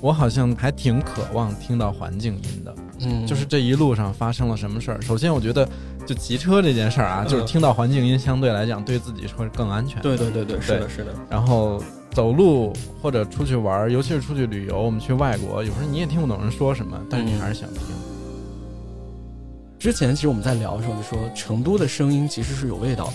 我好像还挺渴望听到环境音的，嗯，就是这一路上发生了什么事儿。首先，我觉得就骑车这件事儿啊，嗯就是听到环境音，相对来讲对自己会更安全。对对对对，是的，是的，然后走路或者出去玩儿，尤其是出去旅游，我们去外国，有时候你也听不懂人说什么，但是你还是想听。之前其实我们在聊的时候就说，成都的声音其实是有味道的。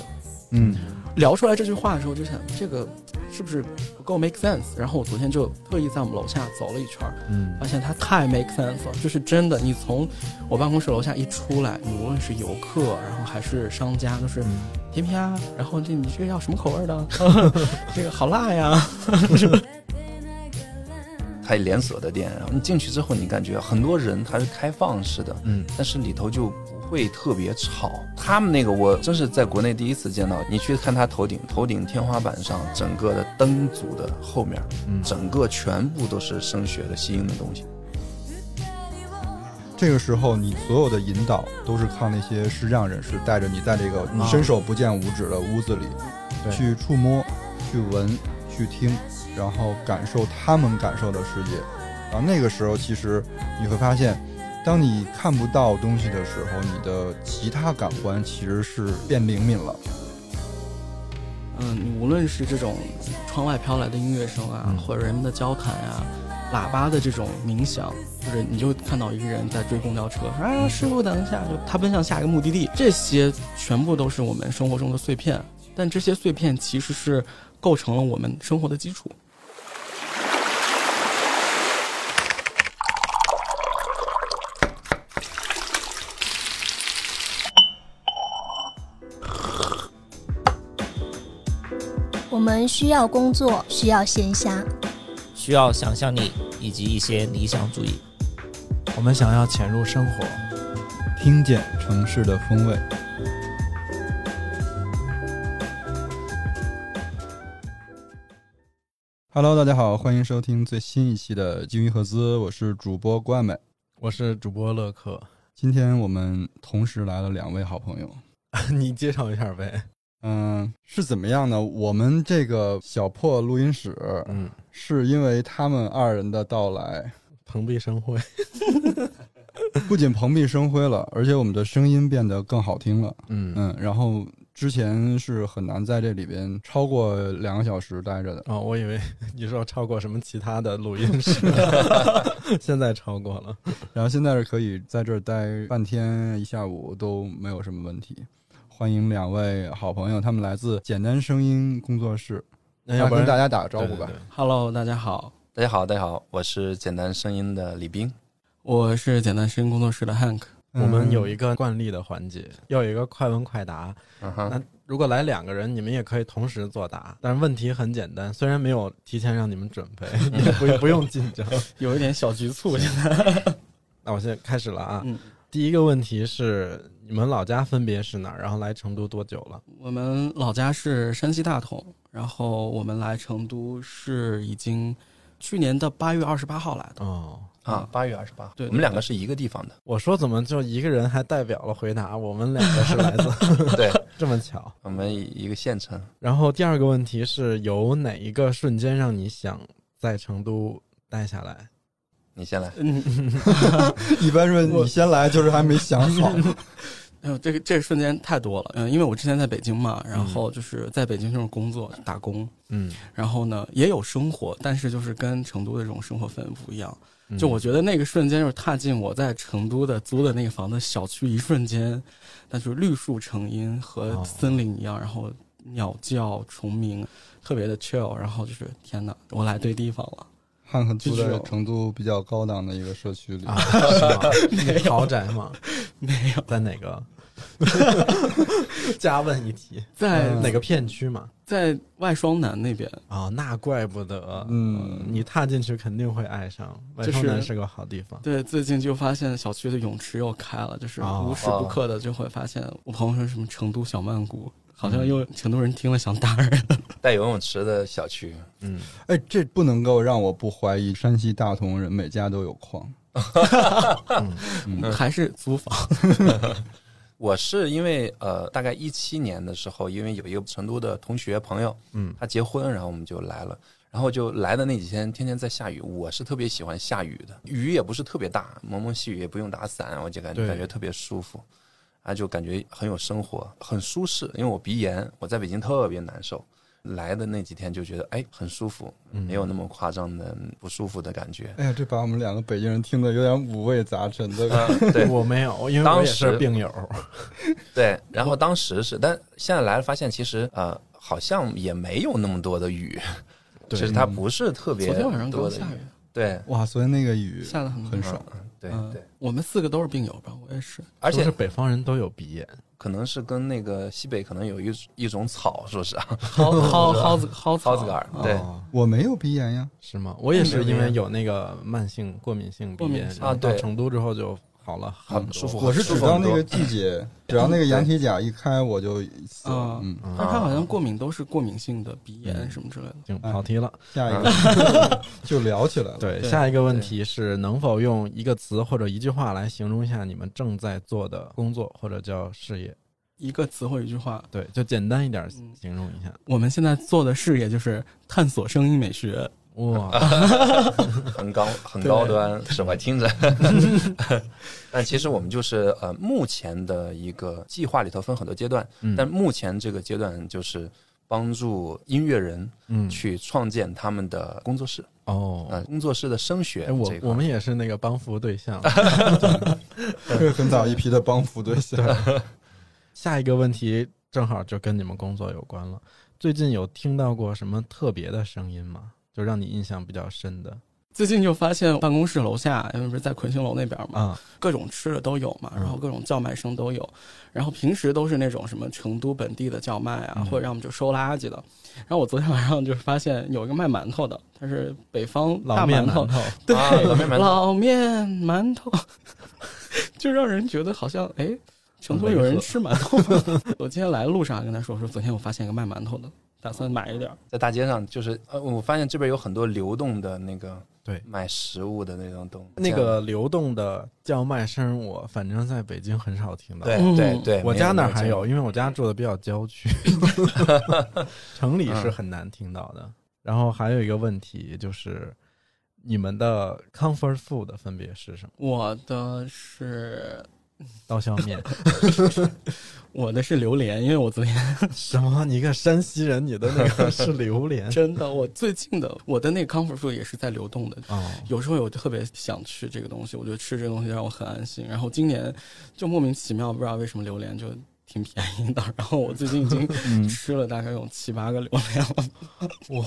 嗯，聊出来这句话的时候，就想这个是不是不够 make sense？然后我昨天就特意在我们楼下走了一圈儿，嗯发现它太 make sense 了，就是真的。你从我办公室楼下一出来，你无论是游客，然后还是商家，都是嗯甜皮啊，然后这你这个要什么口味的？这个好辣呀！开连锁的店，然后你进去之后，你感觉很多人它是开放式的，嗯但是里头就不会特别吵。他们那个我真是在国内第一次见到，你去看他头顶，头顶天花板上整个的灯组的后面，嗯整个全部都是声学的吸音的东西。这个时候你所有的引导都是靠那些视障人士带着你在这个啊伸手不见五指的屋子里，去触摸、去闻、去听，然后感受他们感受的世界。然后那个时候，其实你会发现，当你看不到东西的时候，你的其他感官其实是变灵敏了。嗯，你无论是这种窗外飘来的音乐声啊，嗯或者人们的交谈啊，喇叭的这种鸣响，就是你就看到一个人在追公交车，啊，师傅等一下，就他奔向下一个目的地，这些全部都是我们生活中的碎片，但这些碎片其实是构成了我们生活的基础。们需要工作，需要闲暇，需要想象力以及一些理想主义。我们想要潜入生活，听见城市的风味。Hello，大家好，欢迎收听最新一期的金鱼赫兹，我是主播关美。我是主播乐克，今天我们同时来了两位好朋友，你介绍一下呗。嗯，是怎么样呢？我们这个小破录音室，嗯，是因为他们二人的到来，蓬荜生辉。不仅蓬荜生辉了，而且我们的声音变得更好听了。嗯嗯，然后之前是很难在这里边超过两个小时待着的。哦，我以为你说超过什么其他的录音室，现在超过了。然后现在是可以在这儿待半天一下午都没有什么问题。欢迎两位好朋友，他们来自简单声音工作室，那要不然跟大家打个招呼吧。对对对 Hello，大家好，大家好，大家好，我是简单声音的李斌。我是简单声音工作室的 Hank。我们有一一个惯例的环节，要有一个快问快答。那如果来两个人，你们也可以同时作答，但是问题很简单，虽然没有提前让你们准备，你们 不不用紧张。有一点小局促，现在。那我现在开始了啊。嗯，第一个问题是，你们老家分别是哪儿？然后来成都多久了？我们老家是山西大同，然后我们来成都是已经去年的八月二十八号来的。哦，啊，八月二十八，对对我们两个是一个地方的。我说怎么就一个人还代表了回答？我们两个是来自 对，这么巧。我们一个县城。然后第二个问题是有哪一个瞬间让你想在成都待下来？你先来。嗯，一般说你先来，就是还没想好。哎呦，这个这个瞬间太多了。嗯，因为我之前在北京嘛，然后就是在北京这种工作打工，嗯，然后呢也有生活，但是就是跟成都的这种生活氛围不一样。嗯就我觉得那个瞬间，就是踏进我在成都的租的那个房子小区，一瞬间，那就是绿树成荫和哦森林一样，然后鸟叫虫鸣，特别的 chill，然后就是天哪，我来对地方了。汉克住在就是成都比较高档的一个社区里，啊，是吗？豪宅吗？没有，在哪个？加问一题，在、嗯哪个片区嘛？在外双南那边，哦，那怪不得。嗯你踏进去肯定会爱上。外就是双南是个好地方。对，最近就发现小区的泳池又开了，就是哦无时不刻的就会发现，我朋友说什么成都小曼谷，好像又成都人听了想打人。带游泳池的小区，嗯，哎，这不能够让我不怀疑山西大同人每家都有矿。嗯还是租房。我是因为呃，大概一七年的时候，因为有一个成都的同学朋友，嗯他结婚，然后我们就来了。然后就来的那几天，天天在下雨。我是特别喜欢下雨的，雨也不是特别大，蒙蒙细雨也不用打伞，我就感觉感觉特别舒服，啊，就感觉很有生活，很舒适。因为我鼻炎，我在北京特别难受，来的那几天就觉得哎很舒服，嗯没有那么夸张的不舒服的感觉。哎呀，这把我们两个北京人听得有点五味杂陈的。嗯，对 我没有，因为我当也是时病友。对。然后当时是，但现在来了发现，其实呃好像也没有那么多的雨，对其实它不是特别昨天晚上多的刚下雨，对，哇，昨天那个雨下的很很爽。对嗯对，我们四个都是病友吧，我也是。而且是北方人都有鼻炎，可能是跟那个西北可能有一一种草，说是啊，蒿蒿蒿子蒿蒿子杆儿，对，哦我没有鼻炎呀，是吗？我也是因为有。那个慢性过敏性鼻炎，啊对。成都之后就好了很舒服我是舒服很多只要那个季节，只要那个羊蹄甲一开我就死了啊。嗯，嗯但是他好像过敏都是过敏性的鼻炎嗯什么之类的。行，跑题了。下一个 就聊起来了。对，下一个问题是能否用一个词或者一句话来形容一下你们正在做的工作或者叫事业？一个词或一句话，对，就简单一点嗯形容一下。我们现在做的事业就是探索声音美学。哇，很高很高端，是吧？听着，但其实我们就是呃，目前的一个计划里头分很多阶段，嗯但目前这个阶段就是帮助音乐人嗯，去创建他们的工作室，哦，呃，工作室的声学哎，我我们也是那个帮扶对象。是 很早一批的帮扶对象。下一个问题正好就跟你们工作有关了。最近有听到过什么特别的声音吗？就让你印象比较深的。最近就发现办公室楼下，因为不是在魁星楼那边嘛，啊？各种吃的都有嘛，嗯。然后各种叫卖声都有，然后平时都是那种什么成都本地的叫卖啊，嗯。或者要么就收垃圾的。然后我昨天晚上就发现有一个卖馒头的，他是北方老大馒头，面馒头，对，啊老面馒头。老面馒头，就让人觉得好像哎，成都有人吃馒头吗？我今天来路上还跟他说我说，昨天我发现一个卖馒头的，打算买一点儿。在大街上，就是呃，我发现这边有很多流动的那个对卖食物的那种东，那个流动的叫卖声，我反正在北京很少听到。对嗯对对，我家那儿还有有，因为我家住的比较郊区，城里是很难听到的。然后还有一个问题就是，你们的 comfort food 分别是什么？我的是 刀削面？我的是榴莲，因为我昨天 什么？你一个山西人，你的那个是榴莲？真的，我最近的我的那个 comfort food 也是在流动的。哦，有时候我就特别想吃这个东西，我觉得吃这个东西让我很安心。然后今年就莫名其妙不知道为什么榴莲就挺便宜的，然后我最近已经嗯，吃了大概有七八个榴莲了。哇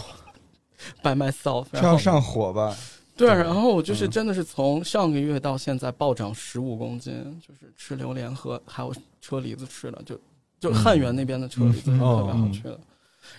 ，by myself，这样然后上火吧？对，然后我就是嗯真的是从上个月到现在暴涨十五公斤，就是吃榴莲和还有车厘子吃的，就就汉源那边的车厘子是特别好吃的。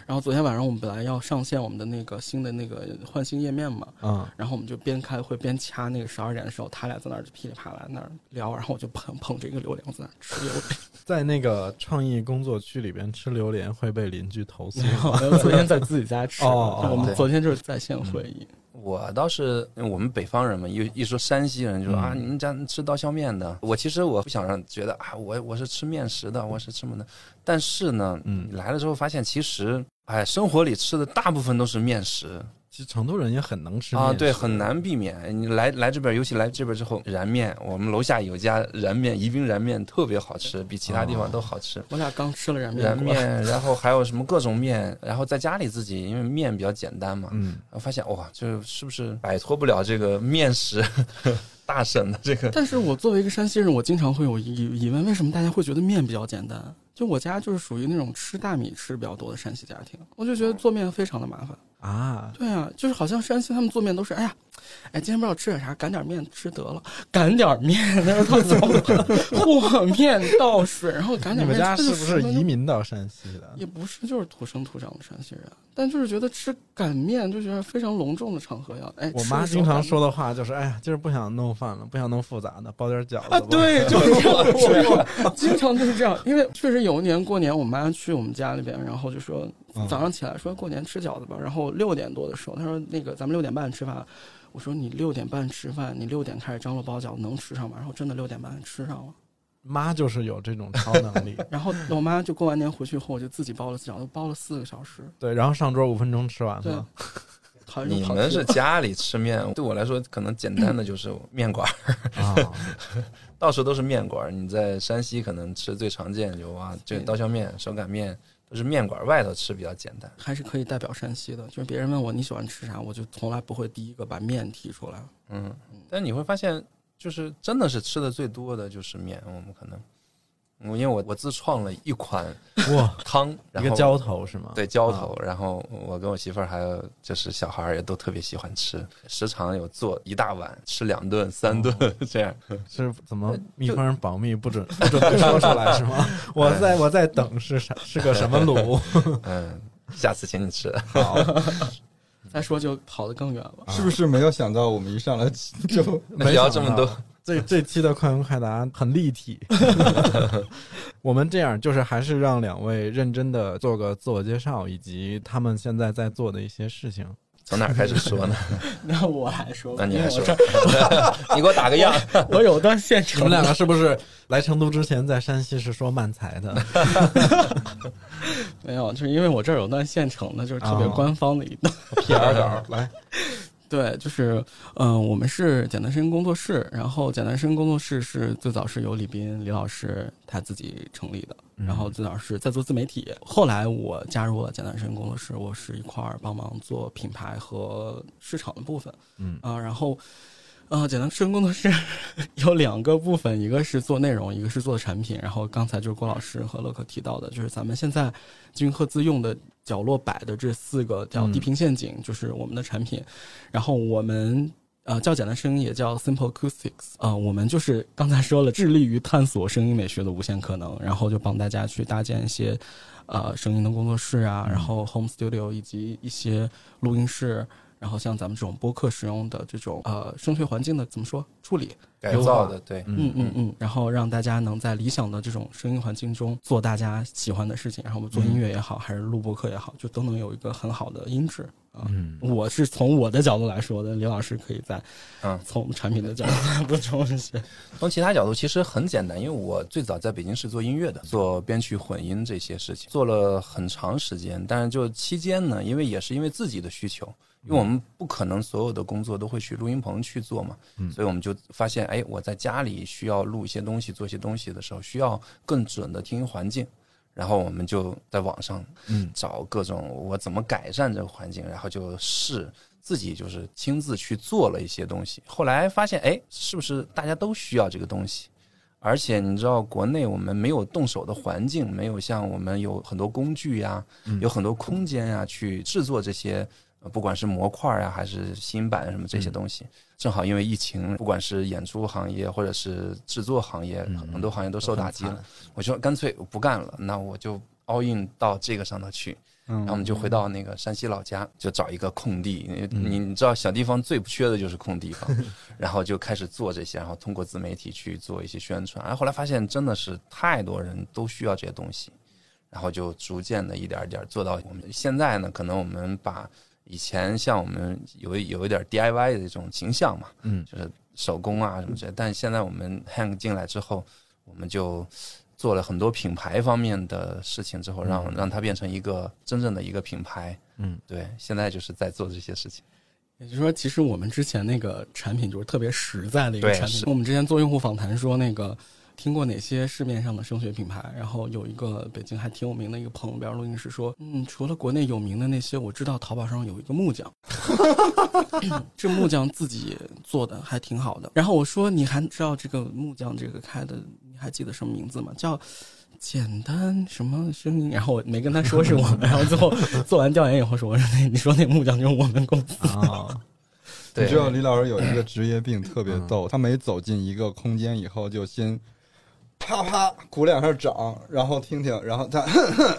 然后昨天晚上我们本来要上线我们的那个新的那个换新页面嘛，嗯，然后我们就边开会边掐那个十二点的时候，他俩在那儿噼里啪啦那儿聊，然后我就捧捧着一个榴莲在那儿吃榴莲。在那个创意工作区里边吃榴莲会被邻居投诉吗？昨天在自己家吃。哦我们昨天就是在线会议。我倒是我们北方人嘛，一一说山西人就说、嗯啊，你们家吃刀削面的。我其实我不想让觉得啊，我我是吃面食的，我是吃什么的。但是呢，嗯来了之后发现，其实哎，生活里吃的大部分都是面食其实成都人也很能吃啊，对，很难避免。你来来这边，尤其来这边之后，燃面，我们楼下有家燃面，宜宾燃面特别好吃，比其他地方都好吃。我俩刚吃了燃面燃，面，然后还有什么各种面，然后在家里自己因为面比较简单嘛，嗯，我发现哇，就是不是摆脱不了这个面食 大省的这个但是我作为一个山西人，我经常会有疑疑问，为什么大家会觉得面比较简单？就我家就是属于那种吃大米吃比较多的山西家庭，我就觉得做面非常的麻烦。啊，对啊，就是好像山西他们做面都是，哎呀，哎，今天不知道吃点啥，擀点面吃得了，擀点面，那是他怎么和面倒水，然后擀点面。你们家是是不是移民到山西的？也不是，就是土生土长的山西人，但就是觉得吃擀面就觉得非常隆重的场合要，哎，我妈经常说的话就是：“哎呀，今儿不想弄饭了，不想弄复杂的，包点饺子吧。”啊，对，就 是经常就是这样。因为确实有一年过年，我妈去我们家里边，然后就说嗯早上起来说过年吃饺子吧，然后六点多的时候，他说那个咱们六点半吃饭。我说你六点半吃饭，你六点开始张罗包饺子能吃上吗？然后真的六点半吃上了。妈就是有这种超能力，然后我妈就过完年回去后，我就自己包了饺子，包了四个小时。对，然后上桌五分钟吃完对了，，你们是家里吃面，对我来说可能简单的就是面馆儿，啊，到处都是面馆儿。你在山西可能吃最常见就哇，这个刀削面、手擀面都是面馆外头吃比较简单。还是可以代表山西的。就是别人问我你喜欢吃啥，我就从来不会第一个把面提出来。嗯，但你会发现，就是真的是吃的最多的就是面。我们可能，我因为我我自创了一款哇，汤，一个浇头是吗？对浇头，然后我跟我媳妇儿还有就是小孩儿也都特别喜欢吃，时常有做一大碗，吃两顿、三顿 这样。是怎么呃秘方保密，不准不准说出来是吗？我在我在等是啥是个什么卤？嗯，下次请你吃。好，再说就跑得更远了。是不是没有想到我们一上来就没聊这么多，这 这期的快问快答很立体。我们这样就是还是让两位认真的做个自我介绍，以及他们现在在做的一些事情。从哪儿开始说呢？那我来说，那你来说你给我打个样。我有段现成你们两个是不是来成都之前在山西是说慢才的？没有，就是因为我这儿有段现成的，就是特别哦官方的一段。PR 稿来，对，就是嗯、呃我们是简单声音工作室，然后简单声音工作室是最早是由李斌李老师他自己成立的，然后最早是在做自媒体，后来我加入了简单声音工作室，我是一块儿帮忙做品牌和市场的部分，嗯啊、然后。呃，简单声音工作室 有两个部分，一个是做内容，一个是做产品。然后刚才就是郭老师和乐可提到的，就是咱们现在君赫兹用的角落摆的这四个叫嗯地平陷阱，就是我们的产品。然后我们呃较简单声音，也叫 Simple Acoustics 啊、我们就是刚才说了，致力于探索声音美学的无限可能，然后就帮大家去搭建一些呃声音的工作室啊，然后 Home Studio 以及一些录音室。然后像咱们这种播客使用的这种呃声学环境的怎么说处理，改造的，对，嗯嗯嗯，然后让大家能在理想的这种声音环境中做大家喜欢的事情，然后我们做音乐也好，还是录播客也好，就都能有一个很好的音质啊。嗯，我是从我的角度来说的，刘老师可以再嗯从产品的角度来 补充一些。从其他角度其实很简单，因为我最早在北京是做音乐的，做编曲混音这些事情，做了很长时间。但是就期间呢，因为也是因为自己的需求，因为我们不可能所有的工作都会去录音棚去做嘛，嗯所以我们就发现，哎，我在家里需要录一些东西，做一些东西的时候，需要更准的听音环境。然后我们就在网上嗯找各种我怎么改善这个环境，然后就试自己就是亲自去做了一些东西。后来发现，哎，是不是大家都需要这个东西？而且你知道，国内我们没有动手的环境，没有像我们有很多工具呀，嗯有很多空间呀，去制作这些，呃不管是模块呀，还是新版什么这些东西。正好因为疫情，不管是演出行业或者是制作行业，嗯很多行业都受打击了。我说干脆我不干了，那我就 all in 到这个上头去。嗯然后我们就回到那个山西老家，就找一个空地。嗯你你知道小地方最不缺的就是空地方，然后就开始做这些，然后通过自媒体去做一些宣传。然后后来发现真的是太多人都需要这些东西，然后就逐渐的一点一点做到我们现在呢，可能我们把以前像我们有一有一点 DIY 的这种形象嘛，嗯就是手工啊什么之类。但现在我们 Hang 进来之后，我们就做了很多品牌方面的事情之后，让嗯让它变成一个真正的一个品牌。嗯，对，现在就是在做这些事情。也就是说，其实我们之前那个产品就是特别实在的一个产品。我们之前做用户访谈说，那个听过哪些市面上的声学品牌，然后有一个北京还挺有名的一个朋友边录音师说，嗯，除了国内有名的那些，我知道淘宝上有一个木匠，这木匠自己做的还挺好的。然后我说，你还知道这个木匠这个开的，你还记得什么名字吗？叫。简单什么声音？然后我没跟他说是我们，然后最后做完调研以后说，我说那你说那木匠就是我们公司。啊，对，你知道李老师有一个职业病特别逗，他每走进一个空间以后，就先啪啪鼓两下掌，然后听听，然后他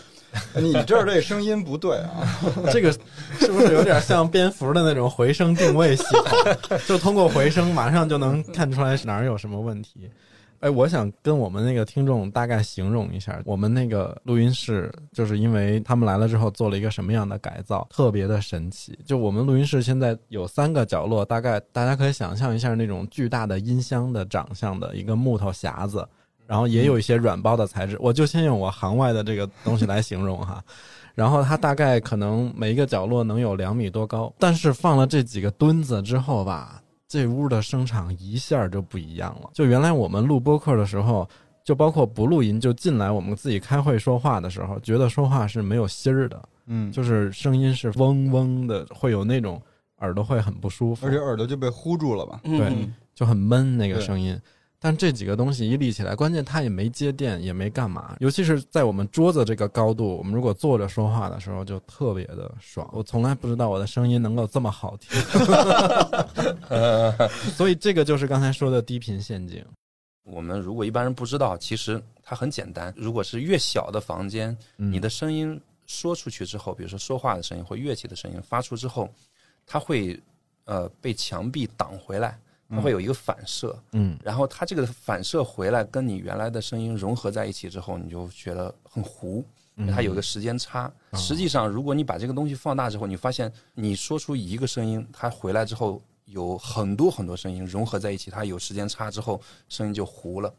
你这儿这声音不对啊，这个是不是有点像蝙蝠的那种回声定位系统？就通过回声，马上就能看出来哪儿有什么问题。哎，我想跟我们那个听众大概形容一下，我们那个录音室，就是因为他们来了之后做了一个什么样的改造，特别的神奇。就我们录音室现在有三个角落，大概大家可以想象一下那种巨大的音箱的长相的一个木头匣子，然后也有一些软包的材质。我就先用我行外的这个东西来形容哈。然后它大概可能每一个角落能有两米多高，但是放了这几个墩子之后吧，这屋的声场一下就不一样了。就原来我们录播客的时候，就包括不录音就进来我们自己开会说话的时候，觉得说话是没有心儿的，嗯，就是声音是嗡嗡的，会有那种耳朵会很不舒服，而且耳朵就被呼住了吧。对嗯就很闷那个声音。但这几个东西一立起来，关键它也没接电，也没干嘛。尤其是在我们桌子这个高度，我们如果坐着说话的时候，就特别的爽。我从来不知道我的声音能够这么好听，所以这个就是刚才说的低频陷阱。我们如果一般人不知道，其实它很简单。如果是越小的房间，嗯你的声音说出去之后，比如说说话的声音或乐器的声音发出之后，它会呃被墙壁挡回来，它会有一个反射，嗯然后它这个反射回来跟你原来的声音融合在一起之后，你就觉得很糊。嗯它有个时间差。实际上，如果你把这个东西放大之后，你发现你说出一个声音，它回来之后有很多很多声音融合在一起，它有时间差之后，声音就糊了。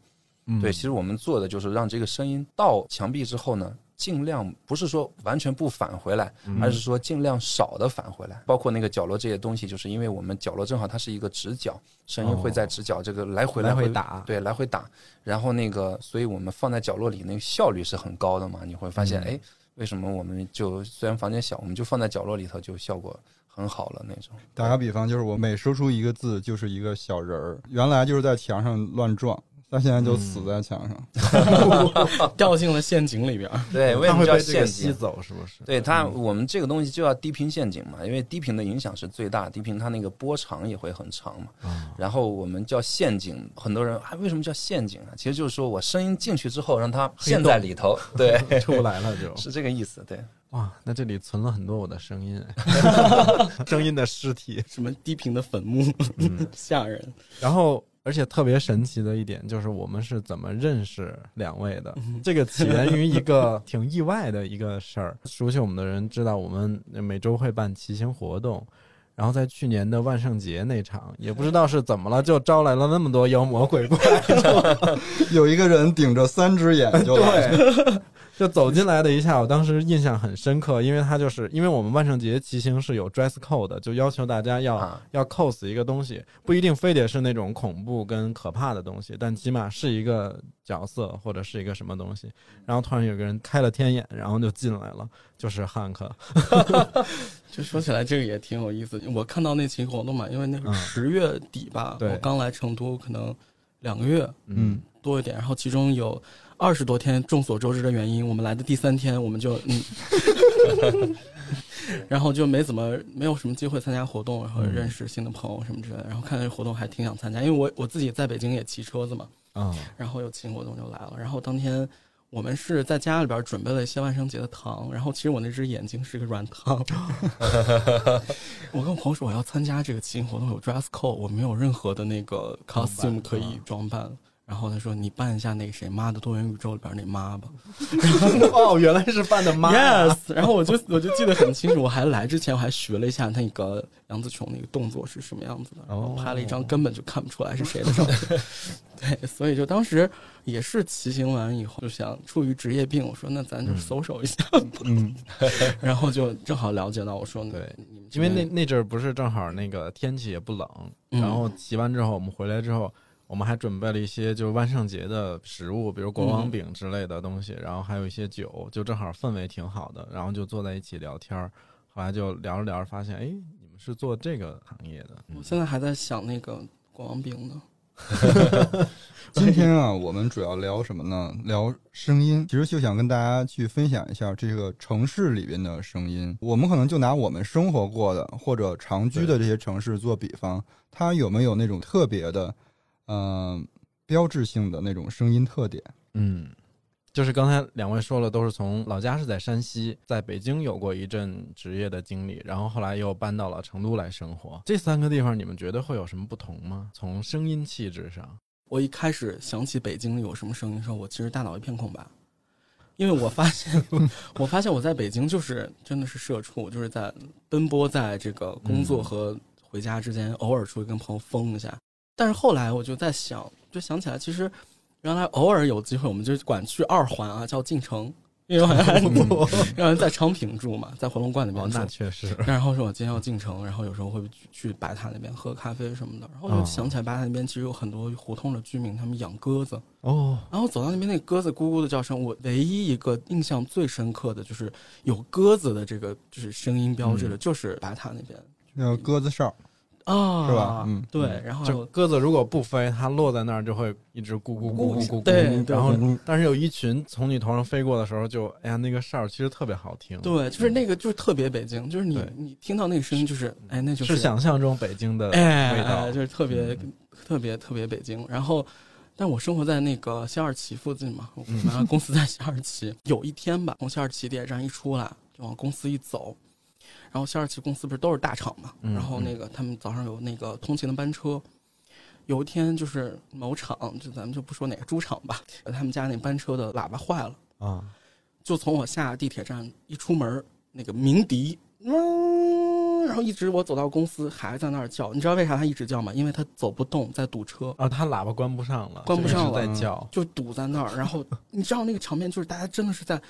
嗯对，其实我们做的就是让这个声音到墙壁之后呢，尽量不是说完全不返回来，嗯而是说尽量少的返回来。包括那个角落这些东西，就是因为我们角落正好它是一个直角，声音会在直角这个来回回来回打对，来回打。然后那个，所以我们放在角落里，那个效率是很高的嘛。你会发现，嗯哎，为什么我们就虽然房间小，我们就放在角落里头，就效果很好了那种。打个比方，就是我每说出一个字就是一个小人儿，原来就是在墙上乱撞，但现在就死在墙上。掉进了陷阱里边儿。对，为什么叫陷阱？吸走，是不是？对它，我们这个东西就要低频陷阱嘛，因为低频的影响是最大，低频它那个波长也会很长嘛。然后我们叫陷阱，很多人啊，为什么叫陷阱啊？其实就是说我声音进去之后，让它陷在里头，对，出不来了就。是这个意思。对，哇，那这里存了很多我的声音，哎声音的尸体。什么低频的坟墓，嗯吓人。然后，而且特别神奇的一点就是，我们是怎么认识两位的？这个起源于一个 挺意外的一个事儿。熟悉我们的人知道，我们每周会办骑行活动。然后在去年的万圣节那场，也不知道是怎么了，就招来了那么多妖魔鬼怪，有一个人顶着三只眼就来了，对，就走进来的一下，我当时印象很深刻，因为他就是因为我们万圣节骑行是有 dress code 的，就要求大家要、啊要 cos 一个东西，不一定非得是那种恐怖跟可怕的东西，但起码是一个角色或者是一个什么东西。然后突然有个人开了天眼，然后就进来了，就是汉克。就说起来，这个也挺有意思。我看到那期活动嘛，因为那嗯是十月底吧，对我刚来成都，可能两个月嗯，多一点，然后其中有二十多天，众所周知的原因，我们来的第三天，我们就 嗯，然后就没怎么没有什么机会参加活动，然后认识新的朋友什么之类的，然后看这活动还挺想参加，因为我我自己在北京也骑车子嘛，啊、然后有骑行活动就来了，然后当天。我们是在家里边准备了一些万圣节的糖，然后其实我那只眼睛是个软糖。我跟我朋友说我要参加这个骑行活动，有 dress code，我没有任何的那个 costume 可以装扮。然后他说你扮一下那个谁妈的多元宇宙里边那妈吧。哦，原来是扮的妈。Yes，然后我就我就记得很清楚，我还来之前我还学了一下那个杨紫琼那个动作是什么样子的，然后拍了一张根本就看不出来是谁的照片。对，所以就当时也是骑行完以后就想出于职业病，我说那咱就 social 一下，嗯，然后就正好了解到我说对。因为那那阵儿不是正好那个天气也不冷，嗯。然后骑完之后我们回来之后，我们还准备了一些就是万圣节的食物，比如国王饼之类的东西，然后还有一些酒，就正好氛围挺好的，然后就坐在一起聊天儿。后来就聊着聊着发现，哎，你们是做这个行业的，嗯我现在还在想那个国王饼呢。今天啊，我们主要聊什么呢？聊声音。其实就想跟大家去分享一下这个城市里边的声音。我们可能就拿我们生活过的或者常居的这些城市做比方，它有没有那种特别的，嗯、标志性的那种声音特点？嗯，就是刚才两位说了，都是从老家是在山西，在北京有过一阵职业的经历，然后后来又搬到了成都来生活。这三个地方，你们觉得会有什么不同吗？从声音气质上，我一开始想起北京有什么声音的时候，我其实大脑一片空白，因为我发现，我发现我在北京就是真的是社畜，就是在奔波在这个工作和回家之间，偶尔出去跟朋友疯一下。但是后来我就在想，就想起来，其实原来偶尔有机会，我们就管去二环啊，叫进城，因为好像因为在昌平住嘛，在回龙观那边哦，那确实，然后说我今天要进城，然后有时候会去去白塔那边喝咖啡什么的，然后哦就想起来白塔那边其实有很多胡同的居民，他们养鸽子，哦，然后走到那边那鸽子咕咕的叫声，我唯一一个印象最深刻的就是有鸽子的这个就是声音标志的，就是白塔那边。那个鸽子哨，啊，是吧？嗯对，然后这鸽子如果不飞，它落在那儿就会一直咕咕咕咕咕咕，对对然后但是有一群从你头上飞过的时候就，哎呀，那个哨儿其实特别好听，对，就是那个就是特别北京，就是你你听到那个声音就是哎，那就是想象中北京的哎，味道。哎，就是特别、嗯。特别特别北京。然后，但我生活在那个西二旗附近嘛，我们公司在西二旗。有一天吧，从西二旗地铁站一出来，就往公司一走，然后肖二奇公司不是都是大厂嘛，嗯然后那个他们早上有那个通勤的班车。有一天就是某厂，就咱们就不说哪个猪场吧，他们家那班车的喇叭坏了。啊，就从我下地铁站一出门，那个鸣笛，嗯，然后一直我走到公司还在那儿叫。你知道为啥他一直叫吗？因为他走不动，在堵车，啊，他喇叭关不上了，关不上了在叫，就堵在那儿。然后你知道那个场面，就是大家真的是在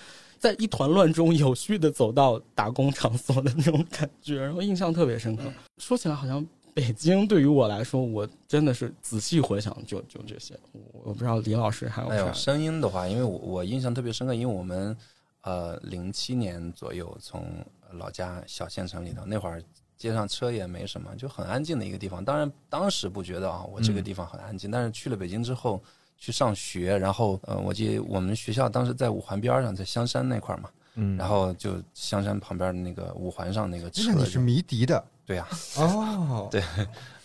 在一团乱中有序的走到打工场所的那种感觉，然后印象特别深刻。说起来好像。北京对于我来说，我真的是仔细回想就就这些。我我不知道李老师还有啥还有声音的话，因为我我印象特别深刻，因为我们呃零七年左右从老家小县城里头，那会儿街上车也没什么，就很安静的一个地方。当然当时不觉得啊，我这个地方很安静，但是去了北京之后去上学，然后呃，我记得我们学校当时在五环边上，在香山那块儿嘛，嗯，然后就香山旁边那个五环上那个车是迷笛的。对呀、哦，对。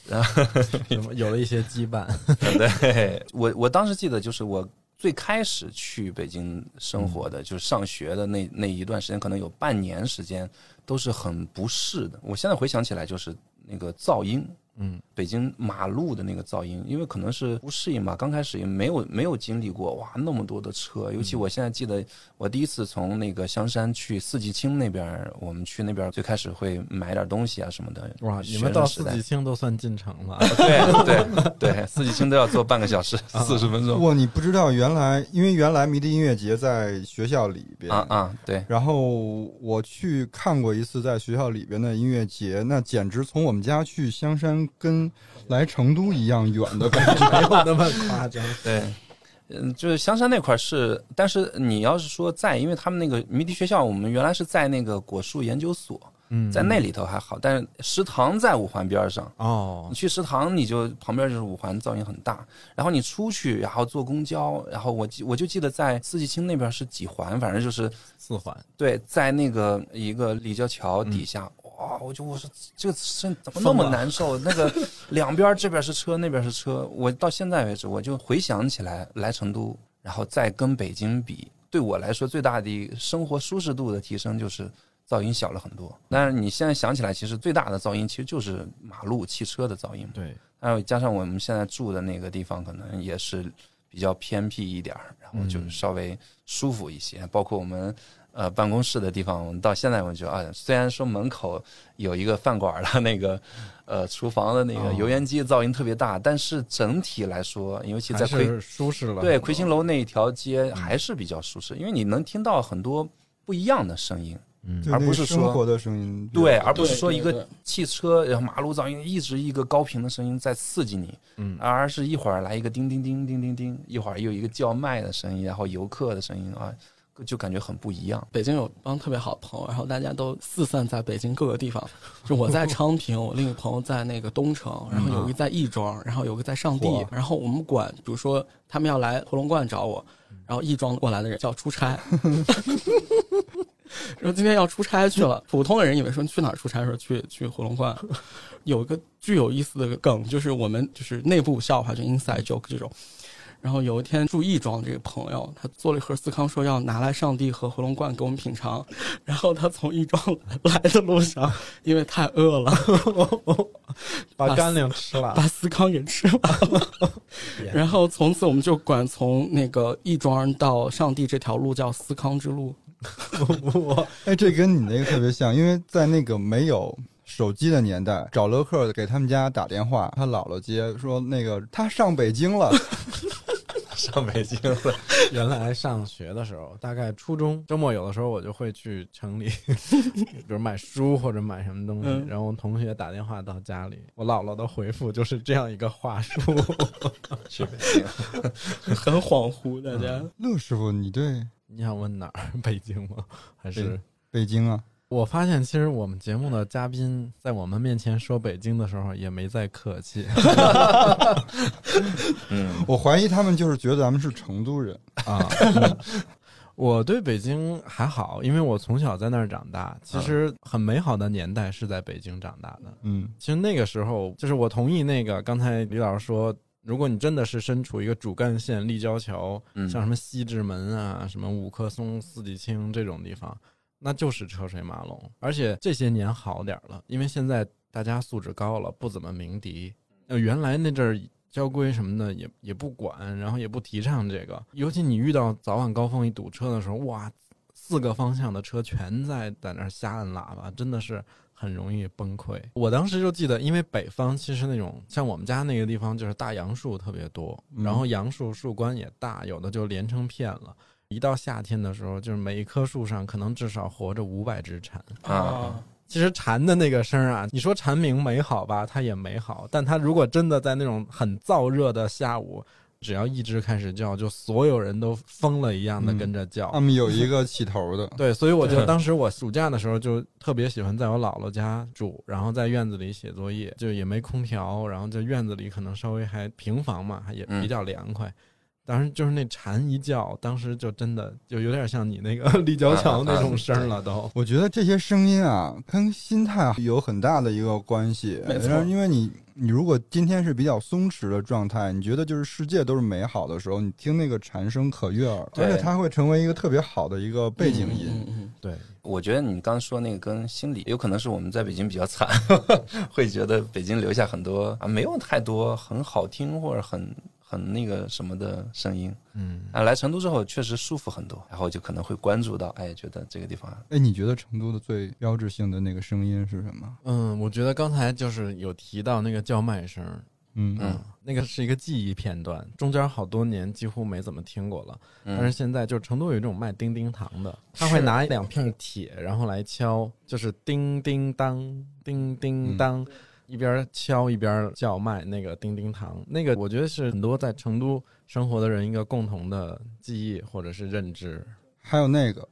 然后 有了一些羁绊，对。我，我当时记得就是我最开始去北京生活的，就是上学的那那一段时间，可能有半年时间都是很不适的。我现在回想起来，就是那个噪音，嗯，北京马路的那个噪音，因为可能是不适应吧，刚开始也没有没有经历过哇那么多的车，尤其我现在记得我第一次从那个香山去四季青那边，我们去那边最开始会买点东西啊什么的。哇，你们到四季青都算进城了，对 对对，四季青都要坐半个小时，四十分钟。哇，你不知道原来，因为原来迷笛音乐节在学校里边。啊啊，对，然后我去看过一次在学校里边的音乐节，那简直从我们家去香山跟来成都一样远的感觉。没有那么夸张。对，嗯，就是香山那块儿是，但是你要是说在，因为他们那个迷笛学校，我们原来是在那个果树研究所，嗯，在那里头还好，但是食堂在五环边上。哦你，去食堂，你就旁边就是五环，噪音很大。然后你出去，然后坐公交，然后我记我就记得在四季青那边是几环，反正就是四环，对，在那个一个立交桥底下，哇，我就我说这个身怎么那么难受？那个 两边这边是车，那边是车，我到现在为止，我就回想起来来成都，然后再跟北京比，对我来说最大的生活舒适度的提升就是。噪音小了很多，但是你现在想起来，其实最大的噪音其实就是马路、汽车的噪音。对，还有加上我们现在住的那个地方，可能也是比较偏僻一点儿，然后就稍微舒服一些。包括我们呃办公室的地方，我们到现在我觉得啊，虽然说门口有一个饭馆的那个呃厨房的那个哦油烟机噪音特别大，但是整体来说，尤其在还魁是舒适了。对魁星楼那一条街还是比较舒适，因为你能听到很多不一样的声音。嗯而不是说生活的声音，对，而不是说一个汽车，然后马路噪音一直一个高频的声音在刺激你，嗯而是一会儿来一个叮叮叮叮叮叮，一会儿又一个叫卖的声音，然后游客的声音啊，就感觉很不一样。北京有帮特别好的朋友，然后大家都四散在北京各个地方。就我在昌平，我另一个朋友在那个东城，然后有一个在亦庄，然后有个在上地。然后我们管，比如说他们要来回龙观找我，然后亦庄过来的人叫出差。说今天要出差去了，普通的人以为说你去哪儿出差，说去去回龙观。有一个具有意思的梗，就是我们就是内部笑话，就 inside joke 这种。然后有一天住亦庄这个朋友，他做了一盒司康，说要拿来上帝和回龙观给我们品尝。然后他从亦庄来的路上，因为太饿了，把干粮吃了。把司康给吃完了。然后从此我们就管从那个亦庄到上帝这条路叫司康之路。我哎，这跟你那个特别像，因为在那个没有手机的年代，找乐克给他们家打电话，他姥姥接说那个他上北京了，上北京了。原来上学的时候，大概初中周末有的时候我就会去城里，比如买书或者买什么东西，嗯然后同学打电话到家里，我姥姥的回复就是这样一个话术。去北京，很恍惚，大家。乐师傅，你对你想问哪儿？北京吗？还是对？北京啊？我发现其实我们节目的嘉宾在我们面前说北京的时候也没再客气。嗯，我怀疑他们就是觉得咱们是成都人。啊，我对北京还好，因为我从小在那儿长大。其实很美好的年代是在北京长大的。嗯其实那个时候，就是我同意那个刚才李老师说，如果你真的是身处一个主干线立交桥，嗯像什么西直门啊、什么五棵松、四季青这种地方，那就是车水马龙。而且这些年好点儿了，因为现在大家素质高了，不怎么鸣笛。呃，原来那阵儿交规什么的也也不管，然后也不提倡这个。尤其你遇到早晚高峰一堵车的时候，哇，四个方向的车全在在那儿瞎按喇叭，真的是很容易崩溃。我当时就记得，因为北方其实那种像我们家那个地方就是大杨树特别多，嗯然后杨树树冠也大，有的就连成片了。一到夏天的时候，就是每一棵树上可能至少活着五百只蝉。啊，其实蝉的那个声儿啊，你说蝉鸣美好吧，它也美好，但它如果真的在那种很燥热的下午，只要一只开始叫，就所有人都疯了一样的嗯跟着叫。他们有一个起头的。对，所以我就当时我暑假的时候就特别喜欢在我姥姥家住，然后在院子里写作业，就也没空调，然后在院子里可能稍微还平房嘛，也嗯比较凉快。当时就是那蝉一叫，当时就真的就有点像你那个 立交桥那种声儿了，都。我觉得这些声音啊，跟心态有很大的一个关系。没错因为你，你如果今天是比较松弛的状态，你觉得就是世界都是美好的时候，你听那个蝉声可悦耳，对而且它会成为一个特别好的一个背景音。嗯嗯对，我觉得你刚说那个跟心理有可能是我们在北京比较惨，会觉得北京留下很多啊没有太多很好听或者很很那个什么的声音。嗯，啊。来成都之后确实舒服很多，然后就可能会关注到，哎，觉得这个地方。哎，你觉得成都的最标志性的那个声音是什么？嗯，我觉得刚才就是有提到那个叫卖声，嗯。嗯那个是一个记忆片段，中间好多年几乎没怎么听过了。但是嗯现在就是成都有一种卖叮叮糖的，他会拿两片铁，然后来敲，就是叮叮当，叮叮当，一边敲一边叫卖那个叮叮糖。那个我觉得是很多在成都生活的人一个共同的记忆或者是认知。还有那个，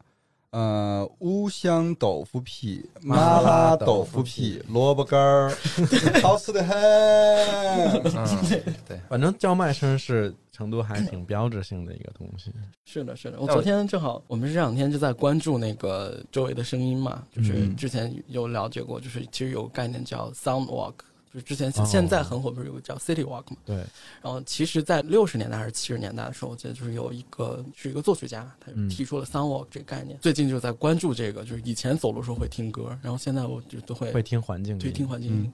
呃，乌香豆腐皮、麻辣豆腐皮、萝卜干儿，好吃的很。嗯，对，反正叫卖声是成都还挺标志性的一个东西。是的，是的。我昨天正好，我们这两天就在关注那个周围的声音嘛，就是嗯之前有了解过，就是其实有个概念叫 sound walk，就是之前哦现在很火，不是有个叫 city walk 嘛？对，然后其实，在六十年代还是七十年代的时候，我记得就是有一个是一个作曲家，他嗯提出了 sound walk 这个概念。最近就在关注这个，就是以前走路时候会听歌，然后现在我就都会会听环境音，对听环境。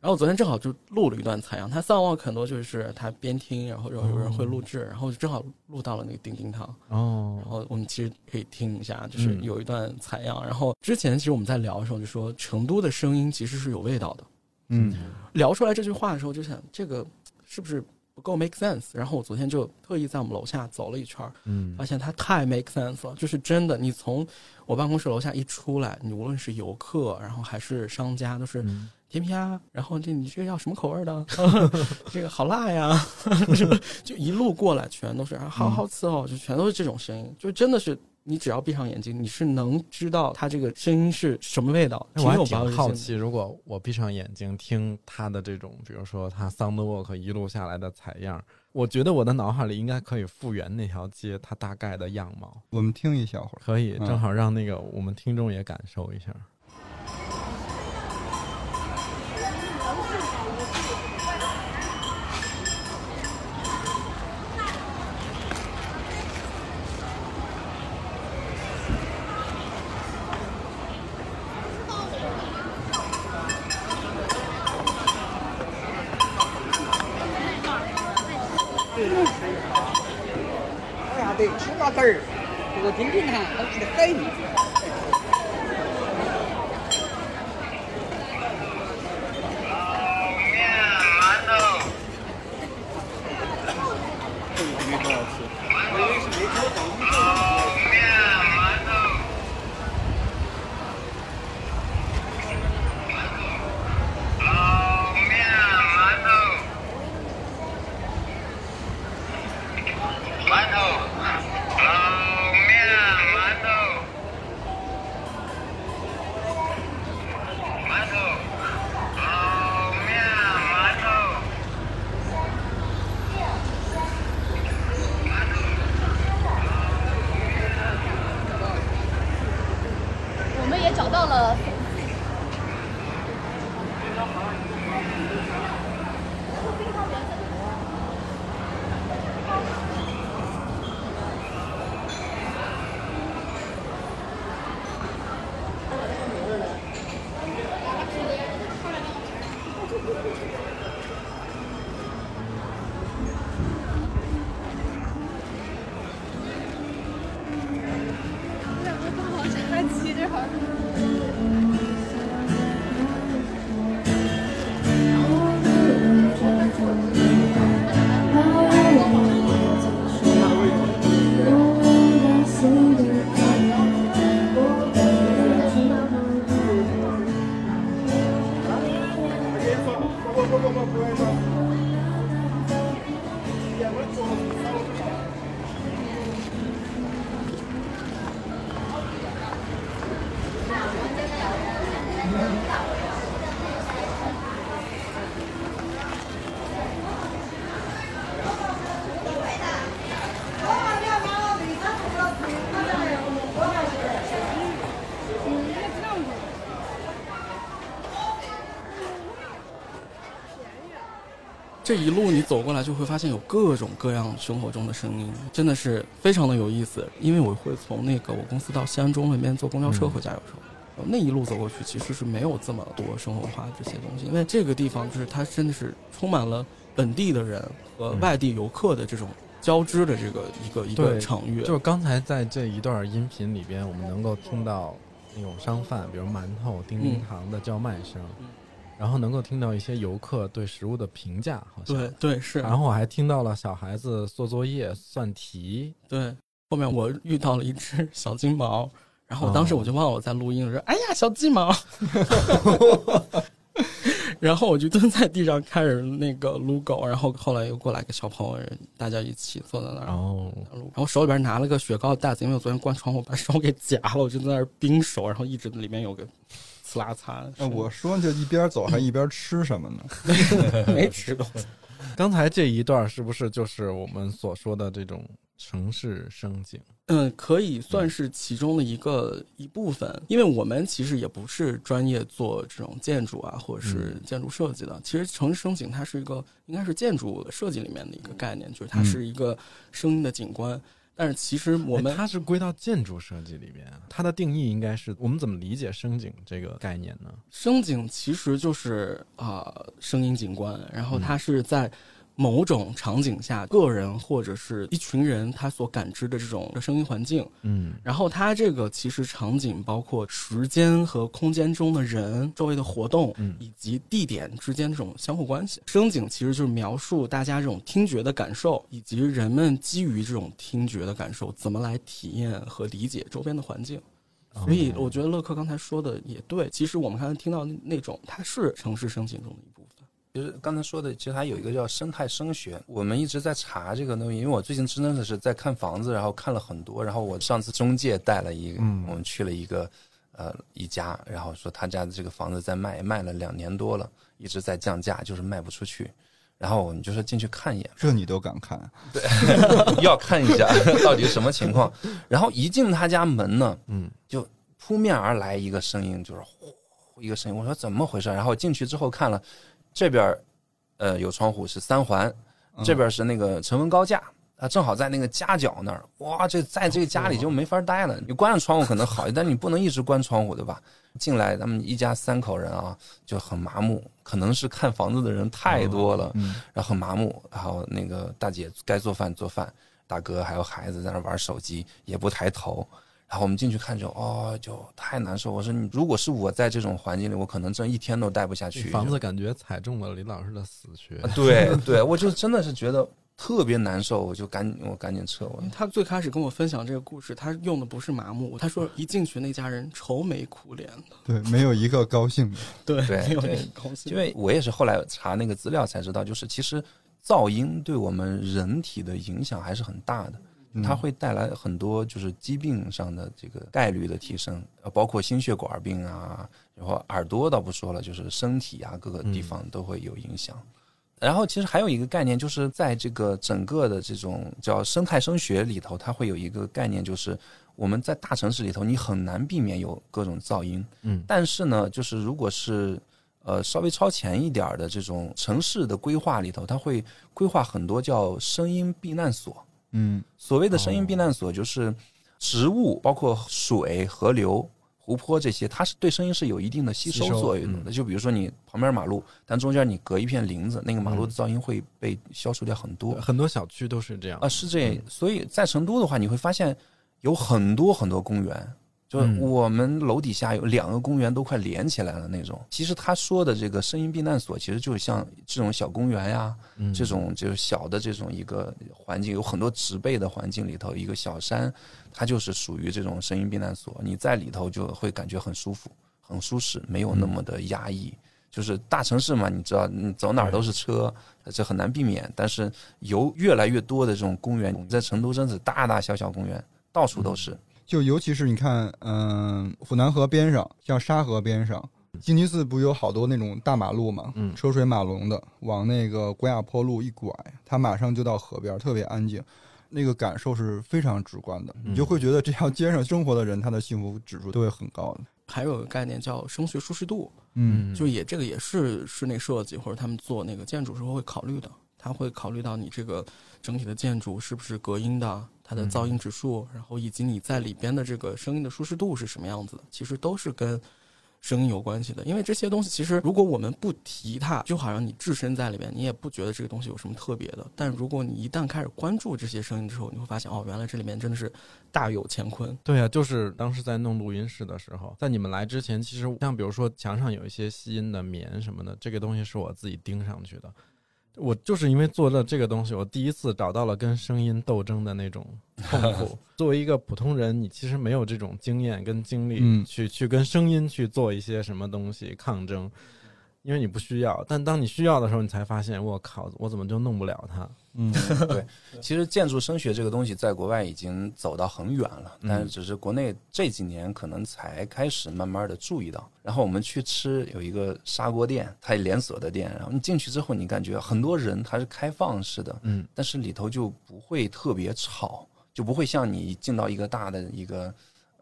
然后我昨天正好就录了一段采样，他 sound walk 很多就是他边听，然后有有人会录制，然后就正好录到了那个叮叮堂。哦然，后我们其实可以听一下，就是嗯有一段采样。然后之前其实我们在聊的时候就说，成都的声音其实是有味道的。嗯聊出来这句话的时候，就想这个是不是不够 make sense？然后我昨天就特意在我们楼下走了一圈儿，嗯发现它太 make sense 了，就是真的，你从我办公室楼下一出来，你无论是游客，然后还是商家，都是嗯甜皮鸭，然后这你这个要什么口味的？这个好辣呀，就一路过来全都是啊好好吃哦，就全都是这种声音，就真的是你只要闭上眼睛，你是能知道它这个声音是什么味道，我还挺有标志性的。好奇，如果我闭上眼睛听它的这种，比如说它 Sound Walk 一路下来的采样，我觉得我的脑海里应该可以复原那条街它大概的样貌。我们听一小会儿。可以，嗯正好让那个我们听众也感受一下。哎这一路你走过来，就会发现有各种各样生活中的声音，真的是非常的有意思。因为我会从那个我公司到西安中那边坐公交车回家，有时候。那一路走过去，其实是没有这么多生活化这些东西，因为这个地方就是它真的是充满了本地的人和外地游客的这种交织的这个一个一个场域。就是刚才在这一段音频里边，我们能够听到那种商贩，比如馒头、叮叮糖的叫卖声，嗯然后能够听到一些游客对食物的评价，好像对。对是，然后我还听到了小孩子做作业、算题，对，后面我遇到了一只小金毛，然后当时我就忘了我在录音，我说：“哎呀，小金毛！” 然后我就蹲在地上开始那个撸狗，然后后来又过来一个小朋友，大家一起坐在那儿然后撸，然后手里边拿了个雪糕袋子，因为我昨天关窗户把手给夹了，我就在那儿冰手，然后一直里面有个呲啦擦。我说就一边走还一边吃什么呢？没吃过，刚才这一段是不是就是我们所说的这种城市声景？嗯，可以算是其中的一个一部分，因为我们其实也不是专业做这种建筑啊，或者是建筑设计的。其实城市声景它是一个应该是建筑设计里面的一个概念，就是它是一个声音的景观。但是其实我们哎它是归到建筑设计里面，它的定义应该是我们怎么理解声景这个概念呢？声景其实就是啊、声音景观，然后它是在某种场景下，个人或者是一群人他所感知的这种声音环境。嗯然后它这个其实场景包括时间和空间中的人、周围的活动，嗯以及地点之间这种相互关系。声景其实就是描述大家这种听觉的感受，以及人们基于这种听觉的感受，怎么来体验和理解周边的环境。所以我觉得乐克刚才说的也对，其实我们刚才听到那那种，它是城市声景中的一部分。其实刚才说的，其实还有一个叫生态声学，我们一直在查这个东西，因为我最近真的是在看房子，然后看了很多，然后我上次中介带了一个，嗯我们去了一个呃一家，然后说他家的这个房子在卖，卖了两年多了，一直在降价，就是卖不出去。然后我们就说进去看一眼，这你都敢看？对要看一下到底什么情况。然后一进他家门呢，嗯，就扑面而来一个声音，就是呼一个声音。我说怎么回事？然后进去之后看了，这边儿呃有窗户是三环，嗯这边是那个成文高架。啊，正好在那个夹角那儿，哇，这在这个家里就没法待了。你关上窗户可能好一点，但你不能一直关窗户，对吧？进来他们一家三口人啊，就很麻木，可能是看房子的人太多了，嗯然后很麻木，然后那个大姐该做饭做饭，大哥还有孩子在那玩手机，也不抬头。然后我们进去看就哦，就太难受。我说你如果是我在这种环境里，我可能真一天都待不下去。房子感觉踩中了李老师的死穴。啊对对，我就真的是觉得特别难受，我就赶紧我赶紧撤。我他最开始跟我分享这个故事，他用的不是麻木，他说一进去那家人愁眉苦脸的，对，没有一个高兴的。对对对没有一个高兴，因为我也是后来查那个资料才知道，就是其实噪音对我们人体的影响还是很大的。嗯它会带来很多就是疾病上的这个概率的提升，呃，包括心血管病啊，然后耳朵倒不说了，就是身体啊各个地方都会有影响。然后其实还有一个概念，就是在这个整个的这种叫生态声学里头，它会有一个概念，就是我们在大城市里头，你很难避免有各种噪音。嗯但是呢，就是如果是呃稍微超前一点儿的这种城市的规划里头，它会规划很多叫声音避难所。嗯所谓的声音避难所，就是植物包括水、河流湖泊这些，它是对声音是有一定的吸收作用的。嗯就比如说你旁边马路，但中间你隔一片林子，那个马路的噪音会被消除掉很多。很多小区都是这样啊，是这样。所以在成都的话，你会发现有很多很多公园，就我们楼底下有两个公园都快连起来了那种。其实他说的这个声音避难所，其实就是像这种小公园呀，嗯这种就是小的这种一个环境，有很多植被的环境里头，一个小山，它就是属于这种声音避难所。你在里头就会感觉很舒服、很舒适，没有那么的压抑。就是大城市嘛，你知道，你走哪儿都是车，这很难避免。但是有越来越多的这种公园，在成都真是大大小小公园，到处都是。就尤其是你看，嗯，府南河边上，像沙河边上，金鸡寺不有好多那种大马路嘛，嗯车水马龙的，往那个国雅坡路一拐，它马上就到河边，特别安静，那个感受是非常直观的，嗯你就会觉得这条街上生活的人，他的幸福指数都会很高的。还有个概念叫声学舒适度，嗯就也这个也是室内设计或者他们做那个建筑时候会考虑的，他会考虑到你这个整体的建筑是不是隔音的，它的噪音指数，然后以及你在里边的这个声音的舒适度是什么样子的，其实都是跟声音有关系的。因为这些东西其实如果我们不提它，就好像你置身在里边，你也不觉得这个东西有什么特别的。但如果你一旦开始关注这些声音之后，你会发现哦，原来这里面真的是大有乾坤。对啊，就是当时在弄录音室的时候，在你们来之前，其实像比如说墙上有一些吸音的棉什么的，这个东西是我自己钉上去的。我就是因为做了这个东西，我第一次找到了跟声音斗争的那种痛苦。作为一个普通人，你其实没有这种经验跟经历嗯去、去跟声音去做一些什么东西抗争，因为你不需要。但当你需要的时候，你才发现，我靠，我怎么就弄不了它？嗯，对 其实建筑声学这个东西在国外已经走到很远了，嗯但是只是国内这几年可能才开始慢慢的注意到。然后我们去吃有一个砂锅店，它连锁的店，然后你进去之后，你感觉很多人它是开放式的，嗯，但是里头就不会特别吵，就不会像你进到一个大的一个。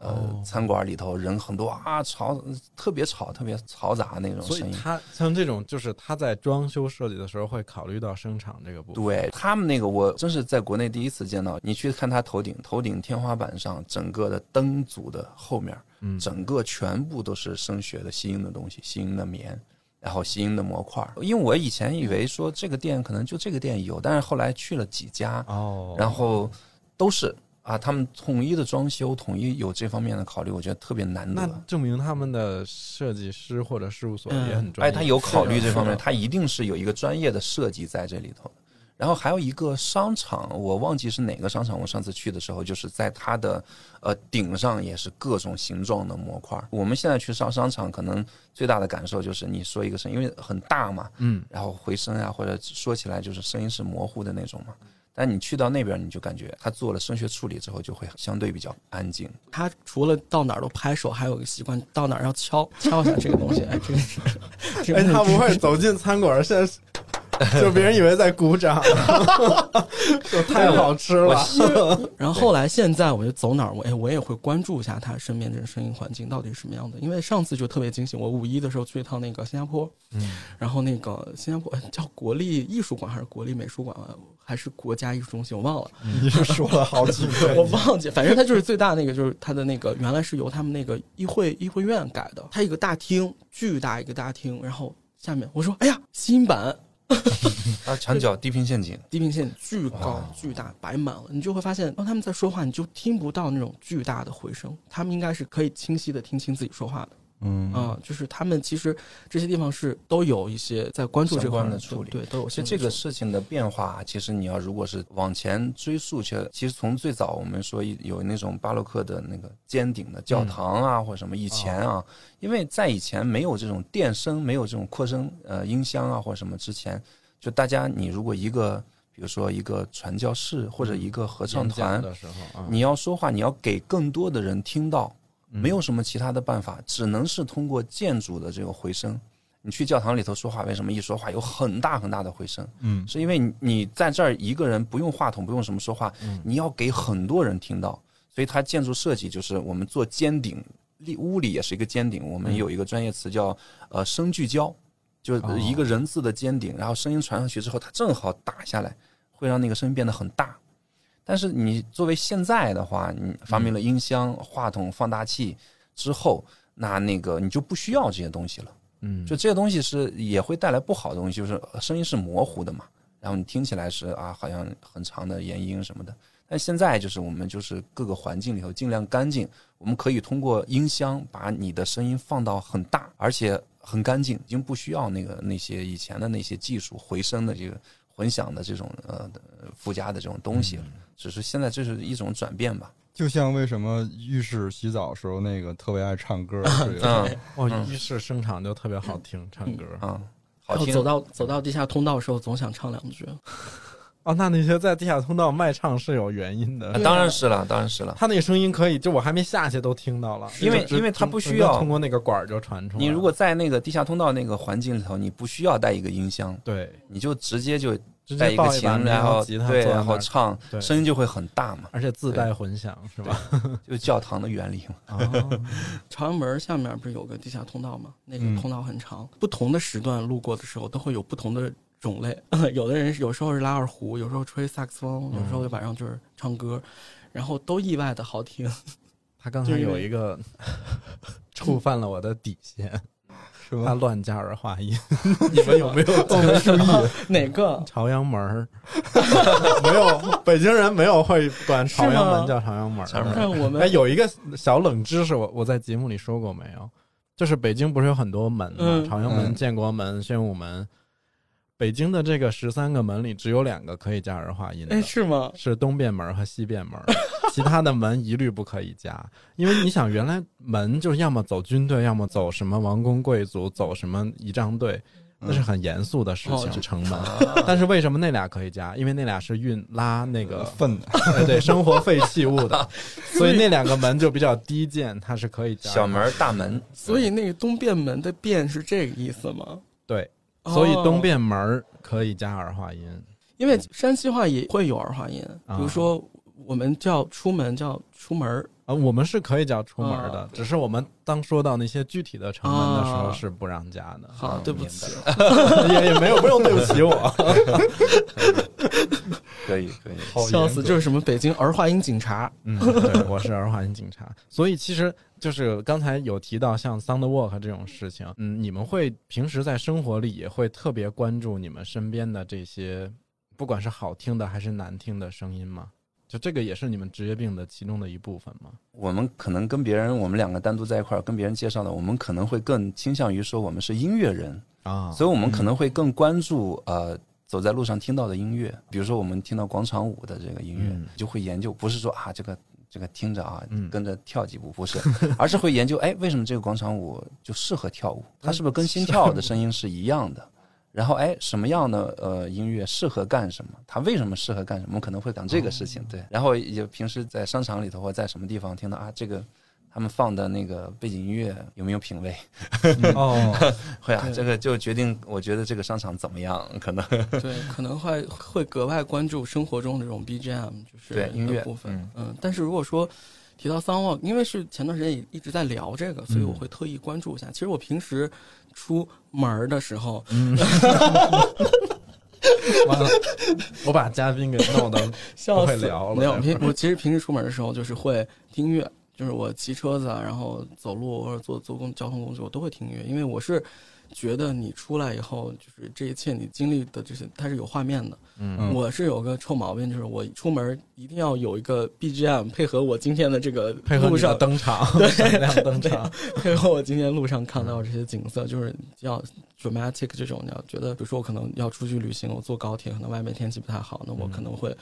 呃，哦餐馆里头人很多啊，吵，特别吵，特别嘈杂那种声音。所以它像这种，就是他在装修设计的时候会考虑到声场这个部分。对他们那个，我真是在国内第一次见到。你去看他头顶，头顶天花板上整个的灯组的后面，嗯整个全部都是声学的吸音的东西，吸音的棉，然后吸音的模块。因为我以前以为说这个店可能就这个店有，但是后来去了几家，哦，然后都是啊，他们统一的装修，统一有这方面的考虑，我觉得特别难那得。证明他们的设计师或者事务所也很专业。他有考虑这方面，他一定是有一个专业的设计在这里头的。然后还有一个商场，我忘记是哪个商场。我上次去的时候，就是在它的呃顶上也是各种形状的模块。我们现在去上商场，可能最大的感受就是你说一个声，因为很大嘛，嗯，然后回声啊，或者说起来就是声音是模糊的那种嘛。但你去到那边，你就感觉他做了声学处理之后，就会相对比较安静。他除了到哪儿都拍手，还有一个习惯，到哪儿要敲敲一下这个东西。哎，这个是，这个哎，他不会走进餐馆，现在 就别人以为在鼓掌，就太好吃了。然后后来现在我就走哪儿，我哎我也会关注一下他身边这个声音环境到底是什么样的。因为上次就特别惊喜，我五一的时候去一趟那个新加坡，嗯，然后那个新加坡哎叫国立艺术馆还是国立美术馆啊还是国家艺术中心，我忘了。你是说了好几回，我忘记，反正它就是最大那个，就是它的那个原来是由他们那个议会议会院改的，它一个大厅，巨大一个大厅，然后下面我说，哎呀，新版 啊，墙角地平线景，地平线巨高巨大，摆满了，你就会发现，当他们在说话，你就听不到那种巨大的回声，他们应该是可以清晰的听清自己说话的。嗯。啊、就是他们其实这些地方是都有一些在关注这相块的处理对，都有其实这个事情的变化，其实你要如果是往前追溯去，其实从最早我们说有那种巴洛克的那个尖顶的教堂啊，或者什么以前啊，因为在以前没有这种电声，没有这种扩声呃音箱啊或者什么之前，就大家你如果一个比如说一个传教士或者一个合唱团，的时候啊，你要说话，你要给更多的人听到，嗯没有什么其他的办法，只能是通过建筑的这个回声。你去教堂里头说话，为什么一说话有很大很大的回声？嗯是因为你你在这儿一个人不用话筒，不用什么说话，嗯你要给很多人听到，所以它建筑设计就是我们做尖顶，里屋里也是一个尖顶，我们有一个专业词叫呃声聚焦，就是一个人字的尖顶，然后声音传上去之后，它正好打下来，会让那个声音变得很大。但是你作为现在的话，你发明了音箱、话筒、放大器，之后，那那个你就不需要这些东西了。嗯，就这些东西是也会带来不好的东西，就是声音是模糊的嘛，然后你听起来是啊，好像很长的延音什么的。但现在就是我们就是各个环境里头尽量干净，我们可以通过音箱把你的声音放到很大，而且很干净，已经不需要那个那些以前的那些技术回声的这个混响的这种呃附加的这种东西了。只是现在这是一种转变吧。就像为什么浴室洗澡时候那个特别爱唱歌，是有嗯 哦，嗯浴室声场就特别好听，唱歌。啊，好听。走到走到地下通道的时候，总想唱两句。哦，那那些在地下通道卖唱是有原因的啊。当然是了，当然是了。他那个声音可以，就我还没下去都听到了，因为因为他不需要通过那个管儿就传出来。你如果在那个地下通道那个环境里头，你不需要带一个音箱，对你就直接就直带一个琴，然后吉他对，然后唱，对声音就会很大嘛，而且自带混响是吧？就教堂的原理嘛。哦，朝阳门下面不是有个地下通道吗？那个嗯通道很长，不同的时段路过的时候都会有不同的种类。有的人有时候是拉二胡，有时候吹萨克斯风，有时候晚上就是唱歌，然后都意外的好听。他刚才有一个触犯了我的底线，是吧？他乱加儿化音，你们有没有我没注意，哪个？朝阳门儿？没有，北京人没有会管朝阳门叫朝阳门哎，有一个小冷知识，我我在节目里说过没有？就是北京不是有很多门吗？嗯朝阳门、嗯建国门、宣武门。北京的这个十三个门里，只有两个可以加儿化音的，哎是吗？是东便门和西便门，其他的门一律不可以加。因为你想，原来门就是要么走军队，要么走什么王公贵族，走什么仪仗队，那是很严肃的事情。城门，但是为什么那俩可以加？因为那俩是运拉那个粪的，哎对生活废弃物的，所以那两个门就比较低贱，它是可以加小门大门，所以那个东便门的便是这个意思吗？对，所以东哦便门儿可以加儿化音。因为山西话也会有儿化音，啊比如说我们叫出门叫出门儿，啊，我们是可以叫出门儿的啊，只是我们当说到那些具体的城门的时候啊是不让加的。好，嗯对不起，也也没有不用对不起我。可以可以。笑死，就是什么北京儿化音警察？嗯，对，我是儿化音警察，所以其实就是刚才有提到像 sound work 这种事情，嗯，你们会平时在生活里也会特别关注你们身边的这些，不管是好听的还是难听的声音吗？就这个也是你们职业病的其中的一部分吗？我们可能跟别人，我们两个单独在一块儿跟别人介绍的，我们可能会更倾向于说我们是音乐人，啊所以我们可能会更关注呃走在路上听到的音乐，比如说我们听到广场舞的这个音乐，嗯就会研究，不是说啊这个这个听着啊嗯跟着跳几步，不是，而是会研究，哎，为什么这个广场舞就适合跳舞？它是不是跟心跳的声音是一样的？然后哎，什么样的呃音乐适合干什么？它为什么适合干什么？我们可能会讲这个事情，对。然后也平时在商场里头或在什么地方听到啊，这个他们放的那个背景音乐有没有品味？哦，会啊，这个就决定我觉得这个商场怎么样，可能。对，可能会会格外关注生活中这种 BGM，就是对音乐部分。嗯。嗯，但是如果说提到 sound walk，因为是前段时间也一直在聊这个，所以我嗯会特意关注一下。其实我平时出门的时候，嗯，完了，我把嘉宾给弄得笑死。会聊了。没有，我其实平时出门的时候就是会听音乐，就是我骑车子啊，然后走路或者坐坐公交通工具，我都会听音乐，因为我是觉得你出来以后，就是这一切你经历的这些，它是有画面的。嗯我是有个臭毛病，就是我出门一定要有一个 BGM 配合我今天的这个配合路上，登场，闪亮登场，配合我今天路上看到这些景色，就是要 dramatic 这种，你要觉得，比如说我可能要出去旅行，我坐高铁，可能外面天气不太好，那我可能会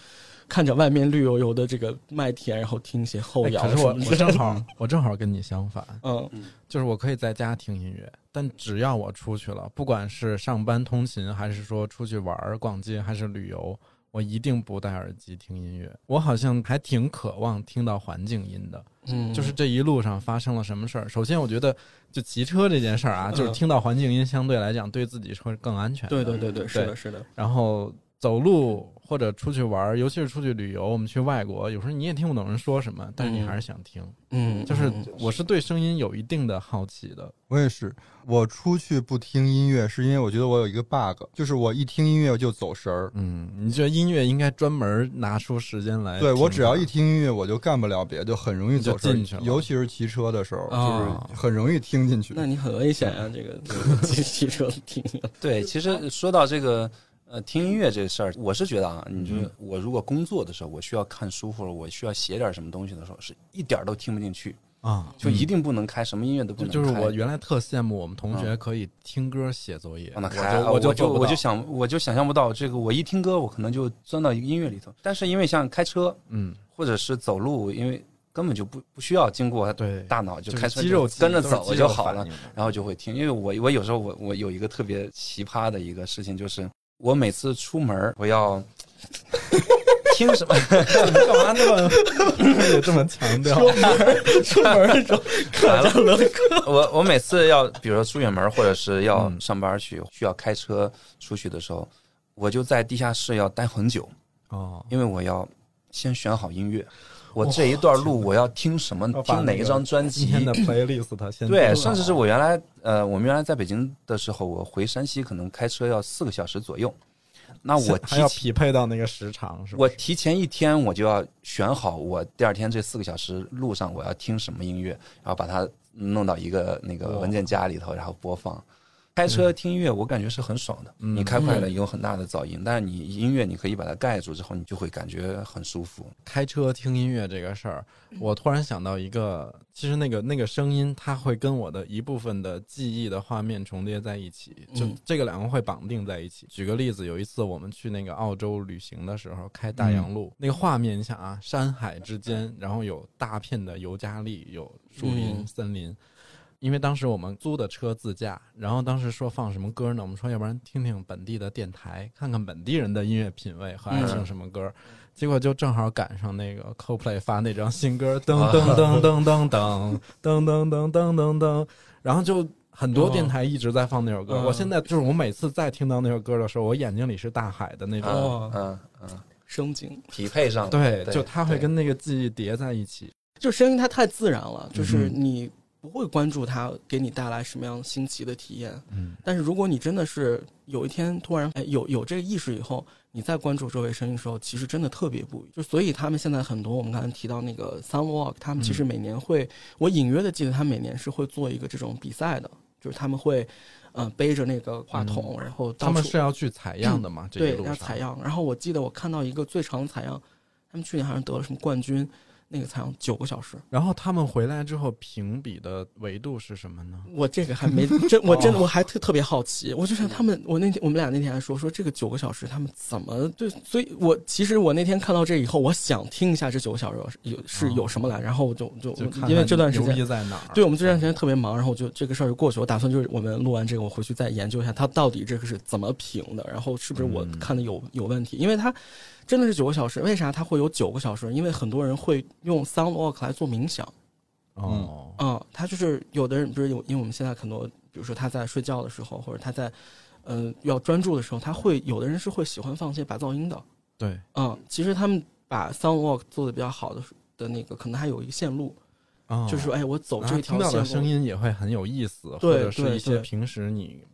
看着外面绿油油的这个麦田，然后听一些后摇哎可是我。我正好 我正好跟你相反，嗯，就是我可以在家听音乐，但只要我出去了，不管是上班通勤，还是说出去玩儿、逛街，还是旅游，我一定不戴耳机听音乐。我好像还挺渴望听到环境音的，嗯，就是这一路上发生了什么事儿。首先，我觉得就骑车这件事儿啊，就是听到环境音，相对来讲对自己会更安全。对对对对，是的，是的，然后走路或者出去玩，尤其是出去旅游，我们去外国，有时候你也听不懂人说什么，但是你嗯还是想听。嗯，就是嗯我是对声音有一定的好奇的。我也是，我出去不听音乐，是因为我觉得我有一个 bug，就是我一听音乐我就走神儿。嗯，你觉得音乐应该专门拿出时间来？对我只要一，听音乐，我就干不了别的，就很容易走神进去了，尤其是骑车的时候，啊就是很容易听进去。那你很危险啊，这个这个骑骑车听。对，其实说到这个呃听音乐这事儿，我是觉得啊，你就是嗯我如果工作的时候，我需要看书或者我需要写点什么东西的时候，是一点儿都听不进去，啊，就一定不能开，什么音乐都不能开。就就是我原来特羡慕我们同学可以听歌写作业，让他我开啊，我就就做不到我就想我就想象不到这个，我一听歌，我可能就钻到一个音乐里头。但是因为像开车嗯，或者是走路，因为根本就不不需要经过对，大脑，就就是开车肌肉跟着走就好了。然后就会听。因为我我有时候我我有一个特别奇葩的一个事情，就是我每次出门儿我要。听什么，干嘛那么也 这么强调？出门的时候看着乐我我每次要比如说出远门或者是要嗯。上班去，需要开车出去的时候，我就在地下室要待很久，哦，因为我要先选好音乐。我这一段路我要听什么？听哪一张专辑？今天的 playlist 它先对，甚至是我原来呃，我们原来在北京的时候，我回山西可能开车要四个小时左右。那我 还要匹配到那个时长，是吧？我提前一天我就要选好，我第二天这四个小时路上我要听什么音乐，然后把它弄到一个那个文件夹里头，然后播放。开车听音乐，我感觉是很爽的。嗯你开快了有很大的噪音，但是你音乐你可以把它盖住之后，你就会感觉很舒服。开车听音乐这个事儿，我突然想到一个，其实那个那个声音，它会跟我的一部分的记忆的画面重叠在一起，就嗯这个两个会绑定在一起。举个例子，有一次我们去那个澳洲旅行的时候，开大洋路，那个画面，你想啊，山海之间，然后有大片的尤加利，有树林、嗯森林。因为当时我们租的车自驾，然后当时说放什么歌呢？我们说要不然听听本地的电台，看看本地人的音乐品味和爱听什么歌。结果就正好赶上那个 CoPlay 发那张新歌，噔噔噔噔噔噔噔噔噔噔噔噔，然后就很多电台一直在放那首歌。嗯我现在就是我每次再听到那首歌的时候，我眼睛里是大海的那种。哦嗯嗯，声景，匹配上对，对就它会跟那个记忆叠在一起。就声音它太自然了，就是嗯你不会关注它给你带来什么样新奇的体验。嗯，但是如果你真的是有一天突然哎有有这个意识以后，你再关注周围声音的时候，其实真的特别不一样。就所以他们现在很多我们刚才提到那个 Soundwalk，他们其实每年会，我隐约的记得他每年是会做一个这种比赛的，就是他们会呃背着那个话筒，然后他们是要去采样的嘛？这对要采样。然后我记得我看到一个最长采样，他们去年好像得了什么冠军，那个才用九个小时。然后他们回来之后评比的维度是什么呢？我这个还没真，我真的哦我还特特别好奇，我就想他们，我那天我们俩那天还说说这个九个小时他们怎么对，所以我其实我那天看到这以后，我想听一下这九个小时有是有什么来，然后我就就就看看因为这段时间逼在哪儿？对我们这段时间特别忙，然后我就这个事儿就过去。我打算就是我们录完这个，我回去再研究一下他到底这个是怎么评的，然后是不是我嗯看的有有问题？因为它真的是九个小时，为啥它会有九个小时？因为很多人会用 Soundwalk 来做冥想。哦，啊、他就是有的人不是有，因为我们现在很多，比如说他在睡觉的时候，或者他在呃要专注的时候，他会有的人是会喜欢放一些白噪音的。对，嗯，其实他们把 Soundwalk 做的比较好的的那个，可能还有一个线路，哦。就是说，哎，我走这条听到的声音也会很有意思，或者是一些平时你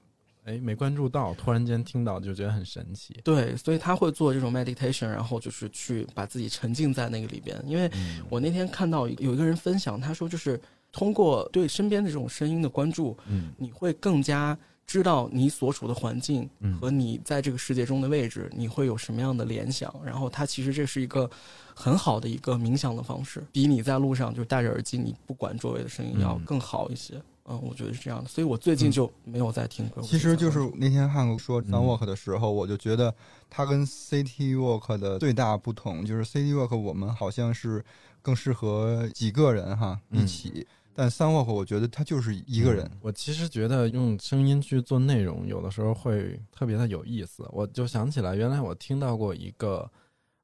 哎没关注到，突然间听到就觉得很神奇。对，所以他会做这种 meditation，然后就是去把自己沉浸在那个里边。因为嗯我那天看到有一个人分享，他说就是通过对身边的这种声音的关注，嗯你会更加知道你所处的环境嗯和你在这个世界中的位置，你会有什么样的联想。然后他其实这是一个很好的一个冥想的方式，比你在路上就戴着耳机，你不管周围的声音要嗯更好一些。嗯，我觉得是这样的。所以我最近就没有在听歌。其实就是那天汉哥说嗯 Soundwalk 的时候，我就觉得它跟 City Walk 的最大不同就是 City Walk 我们好像是更适合几个人哈嗯一起，但 Soundwalk 我觉得它就是一个人。我其实觉得用声音去做内容，有的时候会特别的有意思。我就想起来，原来我听到过一个，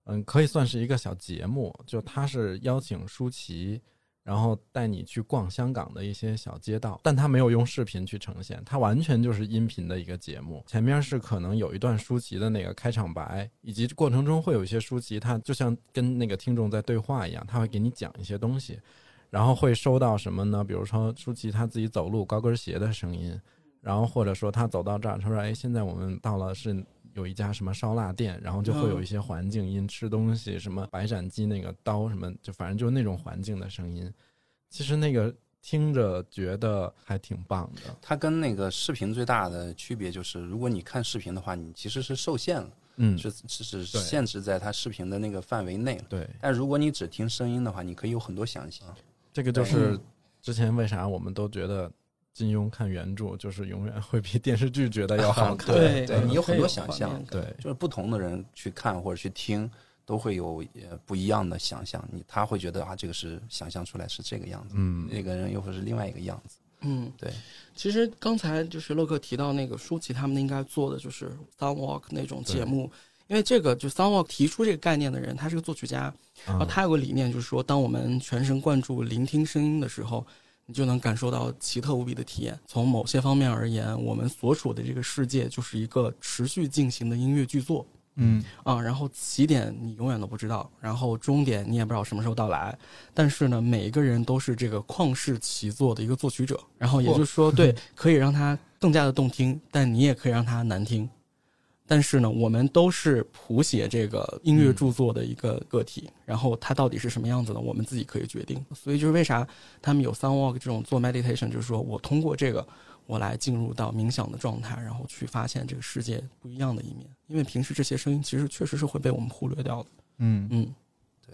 嗯，可以算是一个小节目，就他是邀请舒淇，然后带你去逛香港的一些小街道，但他没有用视频去呈现，它完全就是音频的一个节目。前面是可能有一段舒淇的那个开场白，以及过程中会有一些舒淇，他就像跟那个听众在对话一样，他会给你讲一些东西，然后会收到什么呢？比如说舒淇他自己走路高跟鞋的声音，然后或者说他走到这儿，他说：“哎，现在我们到了是。”有一家什么烧腊店，然后就会有一些环境音，吃东西什么白斩鸡那个刀什么，就反正就是那种环境的声音。其实那个听着觉得还挺棒的。它跟那个视频最大的区别就是，如果你看视频的话，你其实是受限了，嗯，是是是限制在它视频的那个范围内了。对。但如果你只听声音的话，你可以有很多想象。这个就是之前为啥我们都觉得。金庸看原著就是永远会比电视剧觉得要好看，对，对你有很多想象，对，就是不同的人去看或者去听，都会有不一样的想象。你他会觉得啊，这个是想象出来是这个样子，嗯，那个人又会是另外一个样子，嗯，对。其实刚才就是洛克提到那个舒淇他们应该做的就是 Sound Walk 那种节目，因为这个就 Sound Walk 提出这个概念的人，他是个作曲家，然后他有个理念就是说，当我们全神贯注聆听声音的时候。你就能感受到奇特无比的体验。从某些方面而言，我们所处的这个世界就是一个持续进行的音乐剧作。嗯啊，然后起点你永远都不知道，然后终点你也不知道什么时候到来。但是呢，每一个人都是这个旷世奇作的一个作曲者。然后也就是说，对，可以让它更加的动听，但你也可以让它难听。但是呢，我们都是谱写这个音乐著作的一个个体，然后它到底是什么样子的，我们自己可以决定。所以就是为啥他们有 sound walk 这种做 meditation，就是说我通过这个，我来进入到冥想的状态，然后去发现这个世界不一样的一面。因为平时这些声音其实确实是会被我们忽略掉的。嗯嗯。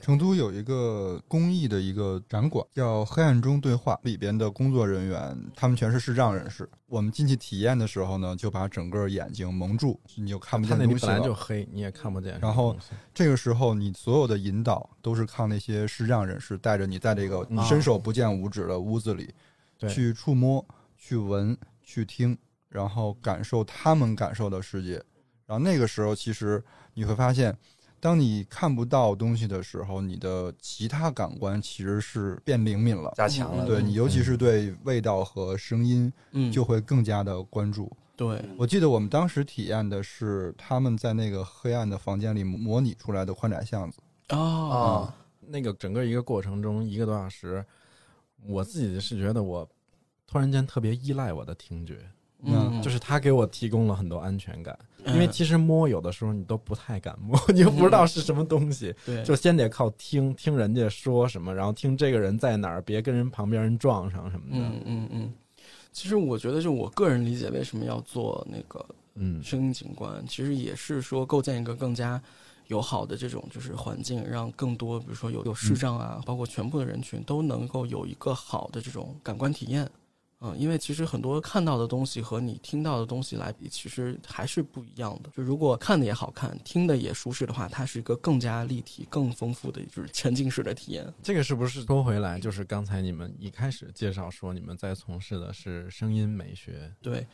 成都有一个公益的一个展馆，叫《黑暗中对话》，里边的工作人员他们全是视障人士。我们进去体验的时候呢，就把整个眼睛蒙住，你就看不见东西了。本来就黑，你也看不见。然后这个时候，你所有的引导都是靠那些视障人士带着你，在这个伸手不见五指的屋子里，去触摸、去闻、去听，然后感受他们感受的世界。然后那个时候，其实你会发现。当你看不到东西的时候，你的其他感官其实是变灵敏了，加强了。对你，尤其是对味道和声音，嗯，就会更加的关注。对我记得我们当时体验的是他们在那个黑暗的房间里模拟出来的宽窄巷子。哦，那个整个一个过程中一个多小时，我自己是觉得我突然间特别依赖我的听觉。嗯，就是他给我提供了很多安全感，因为其实摸有的时候你都不太敢摸，你又不知道是什么东西，对，就先得靠听听人家说什么，然后听这个人在哪儿，别跟人旁边人撞上什么的。嗯嗯嗯。其实我觉得，就我个人理解，为什么要做那个嗯声音景观，其实也是说构建一个更加友好的这种就是环境，让更多比如说有有视障啊，包括全部的人群都能够有一个好的这种感官体验。嗯，因为其实很多看到的东西和你听到的东西来比，其实还是不一样的。就如果看的也好看，听的也舒适的话，它是一个更加立体、更丰富的，就是沉浸式的体验。这个是不是说回来，就是刚才你们一开始介绍说你们在从事的是声音美学？对。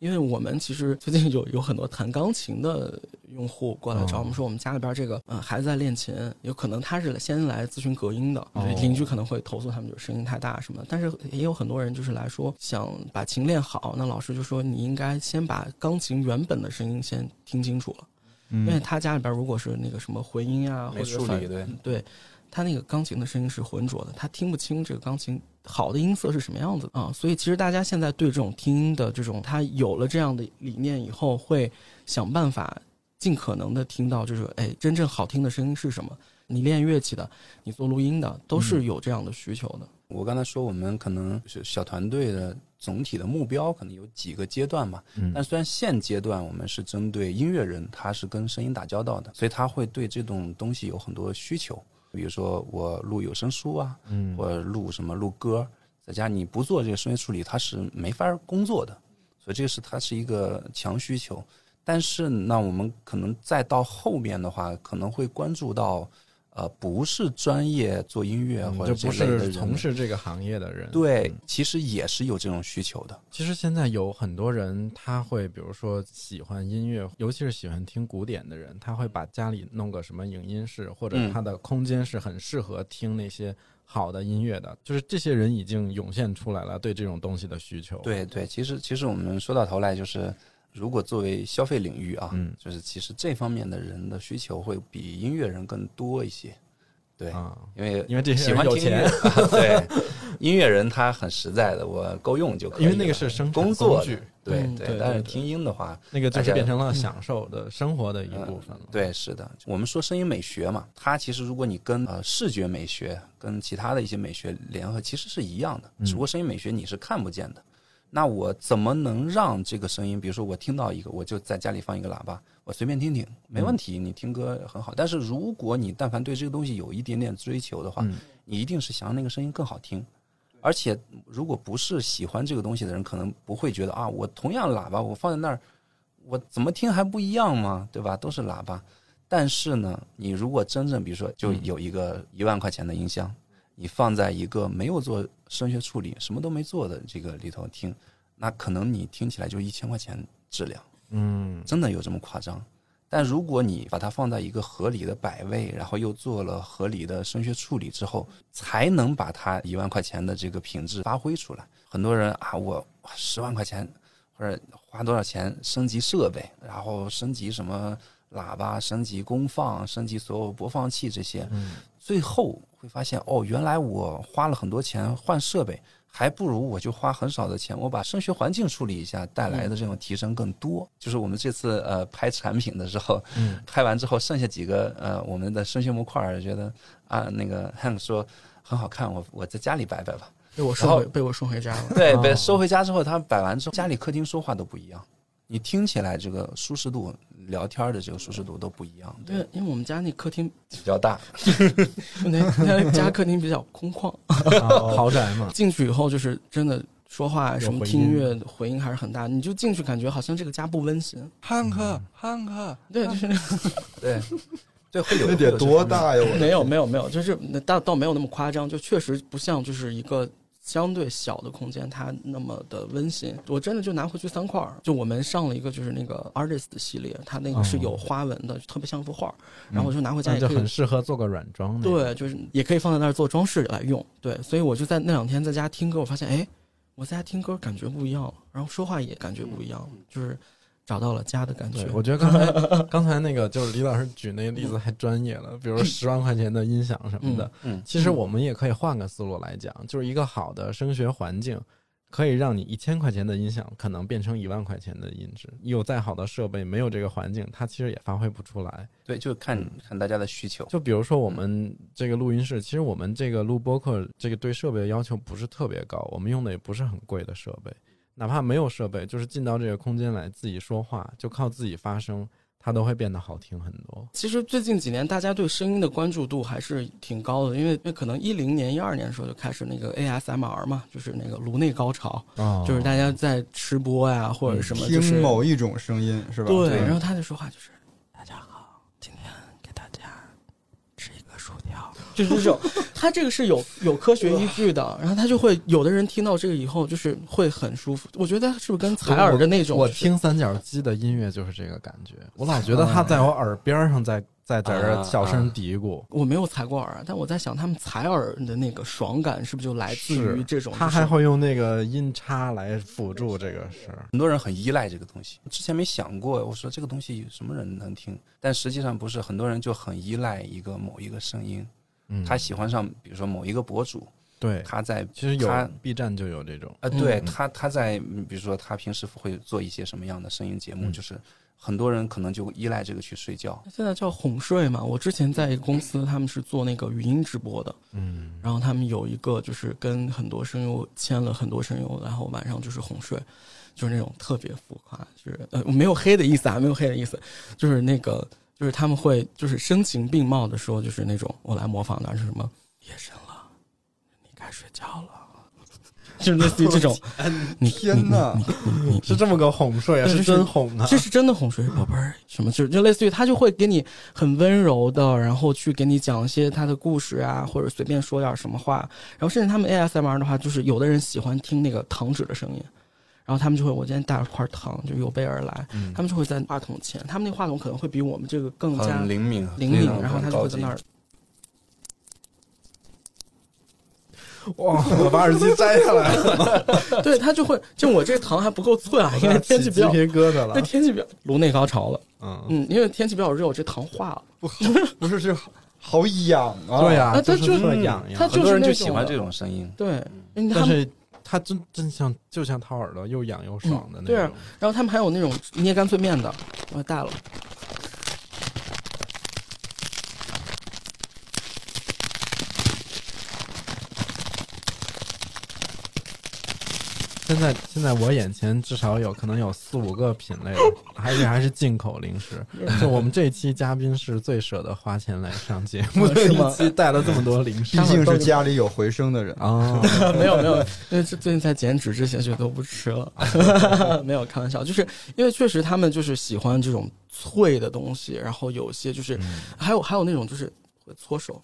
因为我们其实最近有有很多弹钢琴的用户过来找我们说，我们家里边这个嗯孩子在练琴，有可能他是先来咨询隔音的，邻居可能会投诉他们就是声音太大什么的。但是也有很多人就是来说想把琴练好，那老师就说你应该先把钢琴原本的声音先听清楚了，因为他家里边如果是那个什么回音啊或者处理对对。他那个钢琴的声音是浑浊的，他听不清这个钢琴好的音色是什么样子啊。所以其实大家现在对这种听音的这种，他有了这样的理念以后，会想办法尽可能的听到，就是哎，真正好听的声音是什么？你练乐器的，你做录音的，都是有这样的需求的。我刚才说，我们可能是小团队的总体的目标，可能有几个阶段嘛。嗯。但虽然现阶段我们是针对音乐人，他是跟声音打交道的，所以他会对这种东西有很多需求。比如说我录有声书啊，嗯，或者录什么录歌，在家你不做这个声音处理，它是没法工作的，所以这个是它是一个强需求。但是那我们可能再到后面的话，可能会关注到，呃不是专业做音乐或者不是从事这个行业的人。对，其实也是有这种需求的。其实现在有很多人，他会比如说喜欢音乐，尤其是喜欢听古典的人，他会把家里弄个什么影音室，或者嗯他的空间是很适合听那些好的音乐的。就是这些人已经涌现出来了对这种东西的需求。，对对，其实其实我们说到头来就是。如果作为消费领域啊，嗯。就是其实这方面的人的需求会比音乐人更多一些，对，啊，因为因为这些喜欢听人有钱音乐，啊 对，音乐人他很实在的，我够用就可以了，因为那个是生产工作的工具，对嗯。对对对但是听音的话，那个就是变成了享受的生活的一部分了。对，是的，我们说声音美学嘛，它其实如果你跟呃视觉美学跟其他的一些美学联合，其实是一样的，只不过声音美学你是看不见的。那我怎么能让这个声音，比如说我听到一个，我就在家里放一个喇叭，我随便听听，没问题，你听歌很好。但是如果你但凡对这个东西有一点点追求的话，嗯你一定是想让那个声音更好听。而且，如果不是喜欢这个东西的人，可能不会觉得啊，我同样喇叭我放在那儿，我怎么听还不一样吗？对吧？都是喇叭。但是呢，你如果真正比如说，就有一个一万块钱的音箱，你放在一个没有做声学处理、什么都没做的这个里头听，那可能你听起来就一千块钱质量，嗯，真的有这么夸张？但如果你把它放在一个合理的摆位，然后又做了合理的声学处理之后，才能把它一万块钱的这个品质发挥出来。很多人啊，我十万块钱或者花多少钱升级设备，然后升级什么喇叭、升级功放、升级所有播放器这些，最后会发现哦，原来我花了很多钱换设备，还不如我就花很少的钱，我把声学环境处理一下，带来的这种提升更多。就是我们这次呃拍产品的时候，嗯拍完之后剩下几个呃我们的声学模块儿，觉得啊那个 Hank 说很好看，我我在家里摆摆吧。被我收回被我收回家了。对，哦被收回家之后，他摆完之后，家里客厅说话都不一样，你听起来这个舒适度、聊天的这个舒适度都不一样，对，因为因为我们家那客厅，比较大。那那家客厅比较空旷，豪豪宅嘛，进去以后就是真的说话什么回听音乐回音还是很大，你就进去感觉好像这个家不温馨。汉克，汉克，对，就是那个对，对，会有那得多？大呀！我没有没有没有，就是那倒倒没有那么夸张，就确实不像就是一个相对小的空间，它那么的温馨。我真的就拿回去三块儿，就我们上了一个就是那个 artist 系列，它那个是有花纹的，特别像幅画儿，然后我就拿回家那就很适合做个软装。对，就是也可以放在那儿做装饰来用。对，所以我就在那两天在家听歌，我发现，哎，我在家听歌感觉不一样了，然后说话也感觉不一样了，就是找到了家的感觉对，。我觉得刚才 刚才那个就是李老师举那个例子还专业了，比如十万块钱的音响什么的。嗯，其实我们也可以换个思路来讲，就是一个好的声学环境，可以让你一千块钱的音响可能变成一万块钱的音质。你有再好的设备，没有这个环境，它其实也发挥不出来。对，就看看大家的需求。就比如说我们这个录音室，其实我们这个录播课，这个对设备的要求不是特别高，我们用的也不是很贵的设备，哪怕没有设备，就是进到这个空间来自己说话，就靠自己发声，它都会变得好听很多。其实最近几年大家对声音的关注度还是挺高的，因为因为可能一零年、一二年的时候就开始那个 ASMR 嘛，就是那个颅内高潮，哦就是大家在吃播呀或者什么，就是听某一种声音是吧？对，对然后他的说话就是：“大家好，今天给大家吃一个薯条。”就是这种，他这个是有有科学依据的。然后他就会有的人听到这个以后，就是会很舒服。我觉得是不是跟采耳的那种？我听三角鸡的音乐就是这个感觉，我老觉得他在我耳边上在在在这儿小声嘀咕。我没有采过耳，但我在想，他们采耳的那个爽感是不是就来自于这种？他就是还会用那个音叉来辅助这个事儿。很多人很依赖这个东西，之前没想过，我说这个东西什么人能听？但实际上不是，很多人就很依赖一个某一个声音，嗯，他喜欢上，比如说某一个博主，对，他在其实有他 B 站就有这种。啊，对嗯他他在嗯比如说他平时会做一些什么样的声音节目，嗯就是很多人可能就依赖这个去睡觉。现在叫哄睡嘛。我之前在一个公司，他们是做那个语音直播的，嗯，然后他们有一个就是跟很多声优签了很多声优，然后晚上就是哄睡，就是那种特别浮夸，就是呃没有黑的意思啊，没有黑的意思，就是那个就是他们会就是声情并茂的说，就是那种我来模仿的是什么夜深了，你该睡觉了。就是类似于这种。你天哪你你你你是这么个哄睡啊？是真哄啊？这是真的哄睡宝贝儿，什么就就类似于他就会给你很温柔的，然后去给你讲一些他的故事啊，或者随便说点什么话，然后甚至他们 ASMR 的话，就是有的人喜欢听那个糖纸的声音，然后他们就会我今天带了块糖，就有备而来，嗯他们就会在话筒前，他们那话筒可能会比我们这个更加灵敏，灵敏，然后他就会在那儿，哇！我把耳机摘下来了，对他就会就我这个糖还不够脆啊，因为天气比较起鸡皮疙瘩对了。天气比较颅内高潮了，嗯，嗯，因为天气比较热，我这糖化了。不好，不是这好痒啊！对呀，啊他就就是特痒痒。他很多人就是就喜欢这种声音。对，因为他们但是它真真像就像掏耳朵，又痒又爽的那对啊种。然后他们还有那种捏干脆面的，我也带了。现在现在我眼前至少有可能有四五个品类，而且还是进口零食。就我们这一期嘉宾是最舍得花钱来上节目的是吗一期，带了这么多零食毕竟是家里有回声的人。啊。没有没有，因为这最近在减脂之前就都不吃了，没有开玩笑，就是因为确实他们就是喜欢这种脆的东西，然后有些就是、还有还有那种就是会搓手。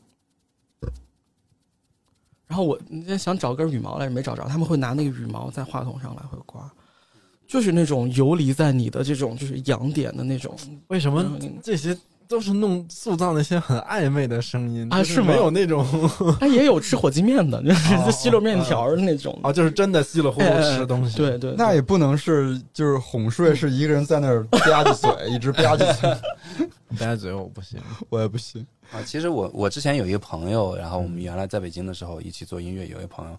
然后我那天想找根羽毛来着，没找着。他们会拿那个羽毛在话筒上来回刮，就是那种游离在你的这种就是痒点的那种。为什么嗯这些都是弄塑造那些很暧昧的声音啊是没有那种 他也有吃火鸡面的，就是哦吸溜面条的那种。啊，就是真的稀里糊涂吃东西。对对，那也不能是就是哄睡，是一个人在那儿 吧唧嘴，一直吧唧嘴，吧唧嘴我不行。我也不行。啊，其实我我之前有一个朋友，然后我们原来在北京的时候一起做音乐，有一个朋友，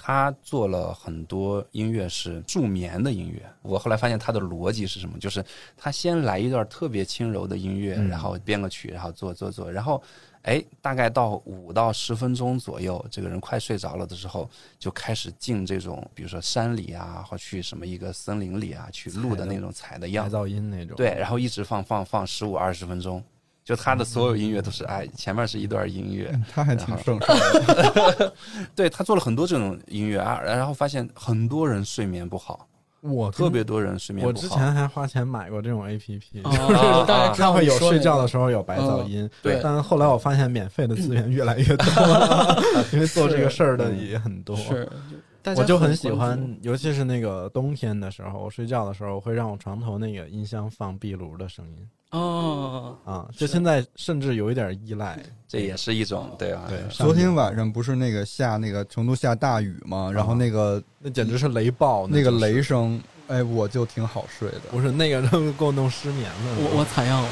他做了很多音乐是助眠的音乐。我后来发现他的逻辑是什么，就是他先来一段特别轻柔的音乐，嗯然后编个曲，然后做做做，然后哎，大概到五到十分钟左右，这个人快睡着了的时候，就开始进这种，比如说山里啊，或去什么一个森林里啊，去录的那种采的样白噪音那种。对，然后一直放放放十五二十分钟，就他的所有音乐都是哎，前面是一段音乐，他还挺省事儿的。对他做了很多这种音乐啊，然后发现很多人睡眠不好，我特别多人睡眠不好。我之前还花钱买过这种 A P P，哦，大家有睡觉的时候有白噪音。对但后来我发现免费的资源越来越多了，因为做这个事儿的也很多。是，大家我就很喜欢，尤其是那个冬天的时候，我睡觉的时候会让我床头那个音箱放壁炉的声音哦。啊，就现在甚至有一点依赖。这也是一种对吧？对，昨天晚上不是那个下那个成都下大雨嘛？然后那个那简直是雷暴，那个雷声，哎，我就挺好睡的。不是那个都 给我弄失眠了。我我采样了。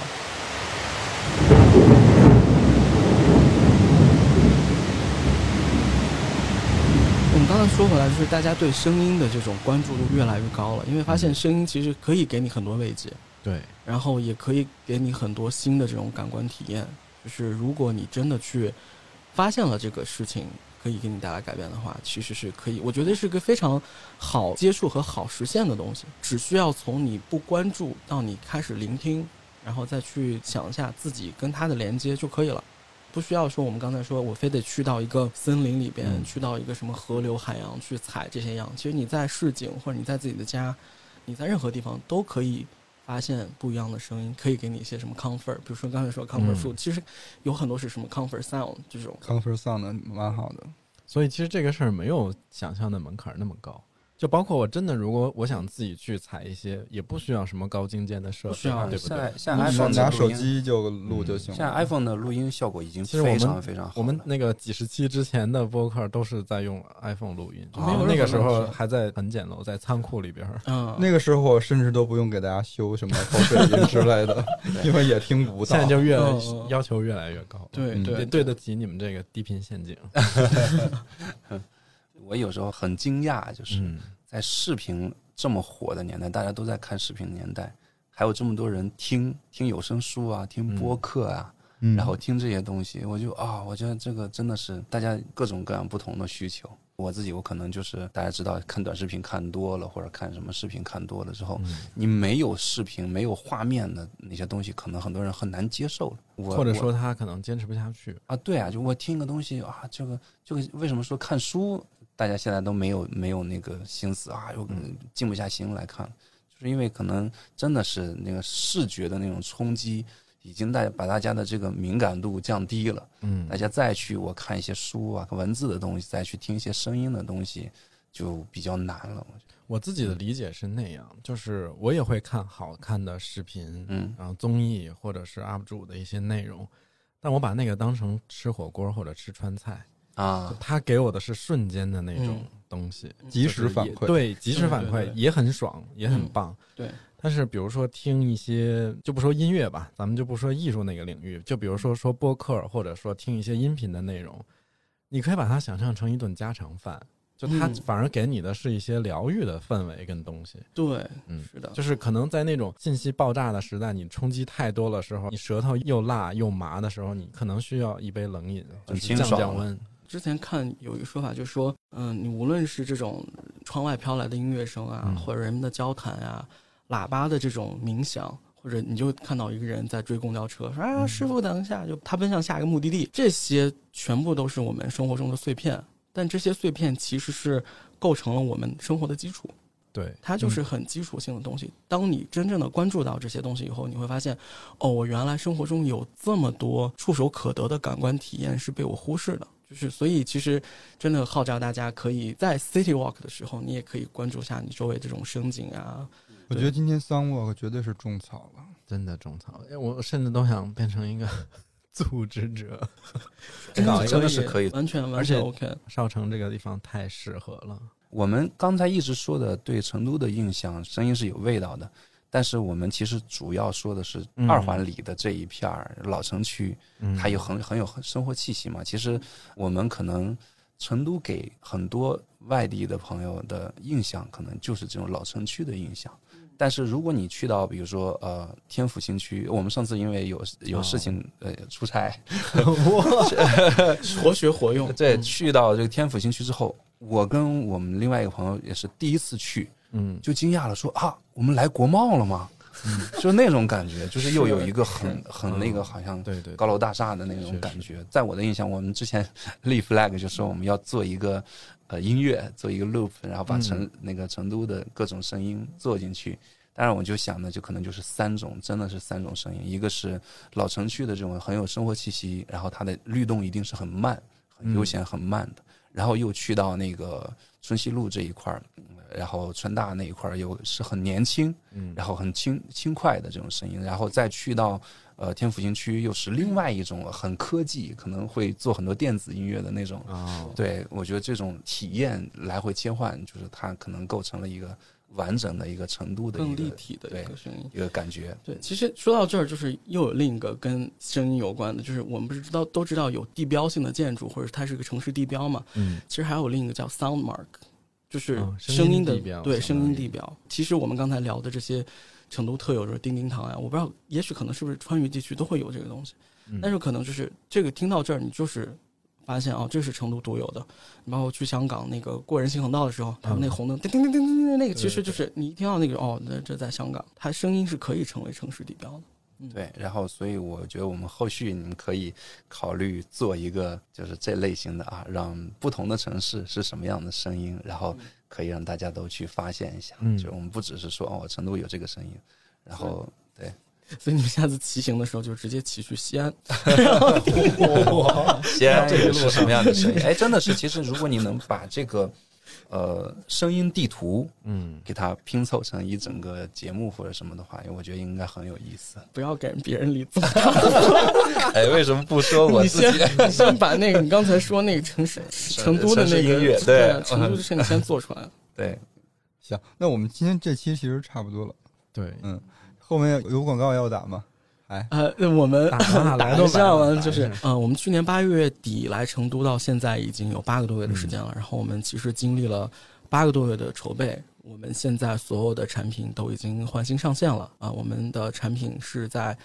我们刚才说回来，就是大家对声音的这种关注度越来越高了，因为发现声音其实可以给你很多慰藉，对，然后也可以给你很多新的这种感官体验。就是如果你真的去发现了这个事情可以给你带来改变的话，其实是可以，我觉得是个非常好接触和好实现的东西。只需要从你不关注到你开始聆听，然后再去想一下自己跟它的连接就可以了。不需要说我们刚才说我非得去到一个森林里边，嗯去到一个什么河流、海洋去采这些样。其实你在市井或者你在自己的家，你在任何地方都可以发现不一样的声音，可以给你一些什么 comfort，比如说刚才说 comfort 嗯 food，、其实有很多是什么 comfort sound 这种。comfort sound 蛮好的。所以其实这个事儿没有想象的门槛那么高。就包括我真的，如果我想自己去采一些，也不需要什么高精尖的设备，不需要对不对？像 iPhone 拿手机就录就行像了。iPhone 的录音效果已经非常非常好了。我们那个几十期之前的播客都是在用 iPhone 录音，那个时候还在很简陋，在仓库里边儿。嗯，那个时候我甚至都不用给大家修什么口水音之类的，因为也听不到。现在就越来要求越来越高，嗯对对也对得起你们这个低频陷阱。我有时候很惊讶，就是嗯，在视频这么火的年代，大家都在看视频的年代，还有这么多人听听有声书啊，听播客啊，嗯然后听这些东西，我就啊，我觉得这个真的是大家各种各样不同的需求。我自己我可能就是大家知道看短视频看多了，或者看什么视频看多了之后，嗯你没有视频、没有画面的那些东西，可能很多人很难接受了。我或者说他可能坚持不下去。啊，对啊，就我听一个东西啊，这个这个为什么说看书大家现在都没有没有那个心思啊，又静不下心来看，就是因为可能真的是那个视觉的那种冲击，已经大把大家的这个敏感度降低了。嗯大家再去我看一些书啊、文字的东西，再去听一些声音的东西，就比较难了。我觉得我自己的理解是那样，就是我也会看好看的视频，嗯然后综艺或者是 UP 主的一些内容，但我把那个当成吃火锅或者吃川菜，啊，他给我的是瞬间的那种嗯。东西，及时反馈，对，及时反馈也很爽，也很嗯棒。对，但是比如说听一些，就不说音乐吧，咱们就不说艺术那个领域，就比如说说播客，或者说听一些音频的内容，你可以把它想象成一顿家常饭，就它嗯。反而给你的是一些疗愈的氛围跟东西。对，嗯，是的，就是可能在那种信息爆炸的时代，你冲击太多的时候，你舌头又辣又麻的时候，你可能需要一杯冷饮，就是降降温。之前看有一个说法，就是说，嗯，你无论是这种窗外飘来的音乐声啊，嗯或者人们的交谈啊，喇叭的这种鸣响，或者你就看到一个人在追公交车，说啊，嗯师傅等一下，就他奔向下一个目的地，这些全部都是我们生活中的碎片，但这些碎片其实是构成了我们生活的基础。对，它就是很基础性的东西。当你真正的关注到这些东西以后，你会发现，哦，我原来生活中有这么多触手可得的感官体验是被我忽视的。就是，所以其实真的号召大家可以在 City Walk 的时候，你也可以关注一下你周围这种声景啊。我觉得今天 Sun Walk 绝对是种草了。真的种草，哎我甚至都想变成一个 组织者，搞一个真的是可以完全完全 OK。少城这个地方太适合了。我们刚才一直说的对成都的印象，声音是有味道的，但是我们其实主要说的是嗯。二环里的这一片儿、老城区，嗯。它有很很有生活气息嘛。其实我们可能成都给很多外地的朋友的印象，可能就是这种老城区的印象。但是如果你去到比如说呃天府新区，我们上次因为有有事情、呃出差，活学活用，对，去到这个天府新区之后，我跟我们另外一个朋友也是第一次去，嗯，就惊讶了，说啊，我们来国贸了吗？就那种感觉，就是又有一个很很那个好像对对，高楼大厦的那种感觉。在我的印象，我们之前立 flag 就说我们要做一个呃音乐，做一个 loop，然后把成、那个成都的各种声音做进去。当然，我就想呢，就可能就是三种，真的是三种声音。一个是老城区的这种很有生活气息，然后它的律动一定是很慢、很悠闲、很慢的。然后又去到那个春熙路这一块儿，嗯然后川大那一块儿又是很年轻，嗯，然后很轻轻快的这种声音，然后再去到呃天府新区，又是另外一种很科技，可能会做很多电子音乐的那种。哦，对我觉得这种体验来回切换，就是它可能构成了一个完整的一个程度的更一个立体的一个声音。一个感觉。对，其实说到这儿，就是又有另一个跟声音有关的，就是我们不是知道都知道有地标性的建筑，或者它是个城市地标嘛？嗯，其实还有另一个叫 sound mark，就是哦声声音的、音地标对声音地标。其实我们刚才聊的这些成都特有的叮叮堂呀，我不知道，也许可能是不是川渝地区都会有这个东西，嗯但是可能就是这个听到这儿，你就是发现哦，这是成都独有的。然后去香港那个过人行横道的时候，他们那红灯叮叮叮叮叮叮，那个其实就是你一听到那个哦，那这在香港，它声音是可以成为城市地标的。对，然后所以我觉得我们后续你们可以考虑做一个就是这类型的啊，让不同的城市是什么样的声音，然后可以让大家都去发现一下。嗯。就我们不只是说哦，成都有这个声音，然后对，所以你们下次骑行的时候就直接骑去西安，西安也是什么样的声音？哎，真的是，其实如果你能把这个呃声音地图嗯，给它拼凑成一整个节目或者什么的话，我觉得应该很有意思。不要给别人立足。哎，为什么不说我你自己先？你先把那个你刚才说那个城市成都的那个音乐对对啊成都的事你先做出来。对，行，那我们今天这期其实差不多了。对，嗯，后面有广告要打吗？哎，呃，我们打 一下来了完就是呃，我们去年八月底来成都，到现在已经有八个多月的时间了。然后我们其实经历了八个多月的筹备，我们现在所有的产品都已经换新上线了啊、我们的产品是在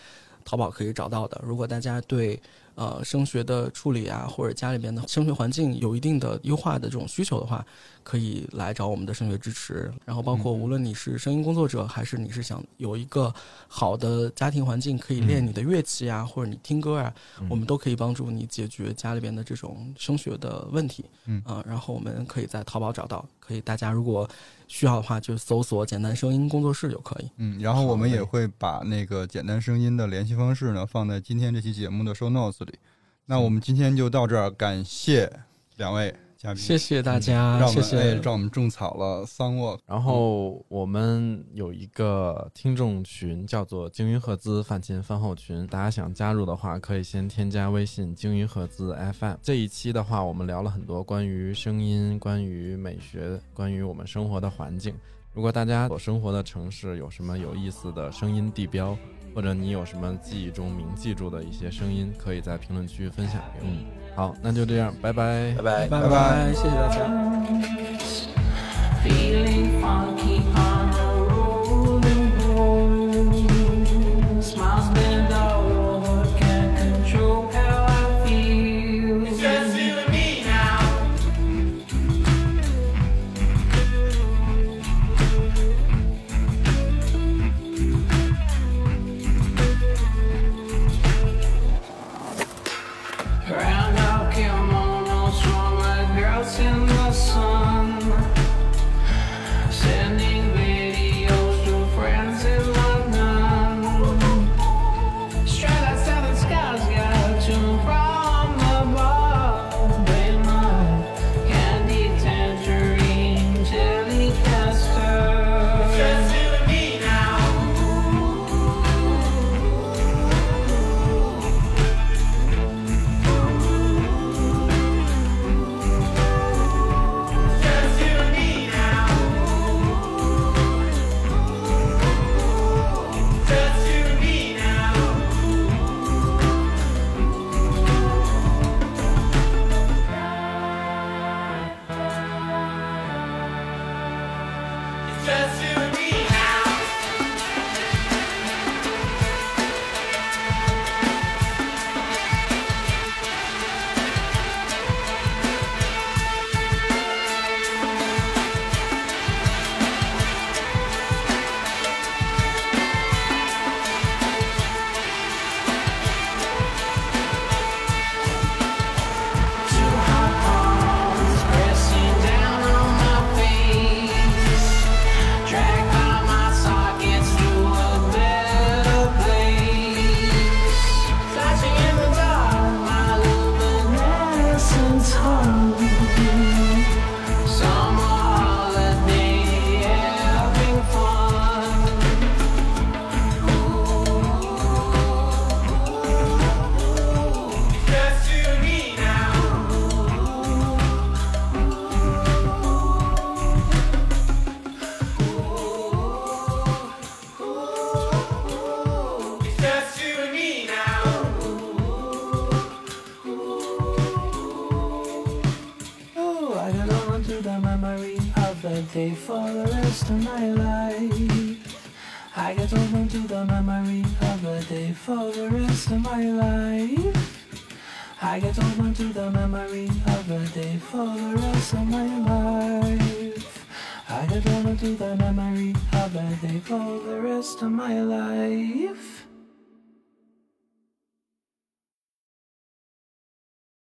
淘宝可以找到的。如果大家对呃升学的处理啊，或者家里边的升学环境有一定的优化的这种需求的话，可以来找我们的升学支持。然后包括无论你是声音工作者，还是你是想有一个好的家庭环境，可以练你的乐器啊，或者你听歌啊，我们都可以帮助你解决家里边的这种升学的问题。嗯啊、然后我们可以在淘宝找到，可以大家如果需要的话，就搜索“简单声音工作室”就可以。嗯，然后我们也会把那个简单声音的联系方式呢放在今天这期节目的 show notes 里。那我们今天就到这儿，感谢两位嘉宾，谢谢大家，让我们谢谢。哎让我们种草了 Sun Walk。然后我们有一个听众群，叫做“鲸鱼赫兹饭前饭后群”，大家想加入的话，可以先添加微信“鲸鱼赫兹 FM”。这一期的话，我们聊了很多关于声音、关于美学、关于我们生活的环境。如果大家所生活的城市有什么有意思的声音地标，或者你有什么记忆中铭记住的一些声音，可以在评论区分享给我们。好，那就这样，拜拜拜。拜。拜拜，谢谢大家。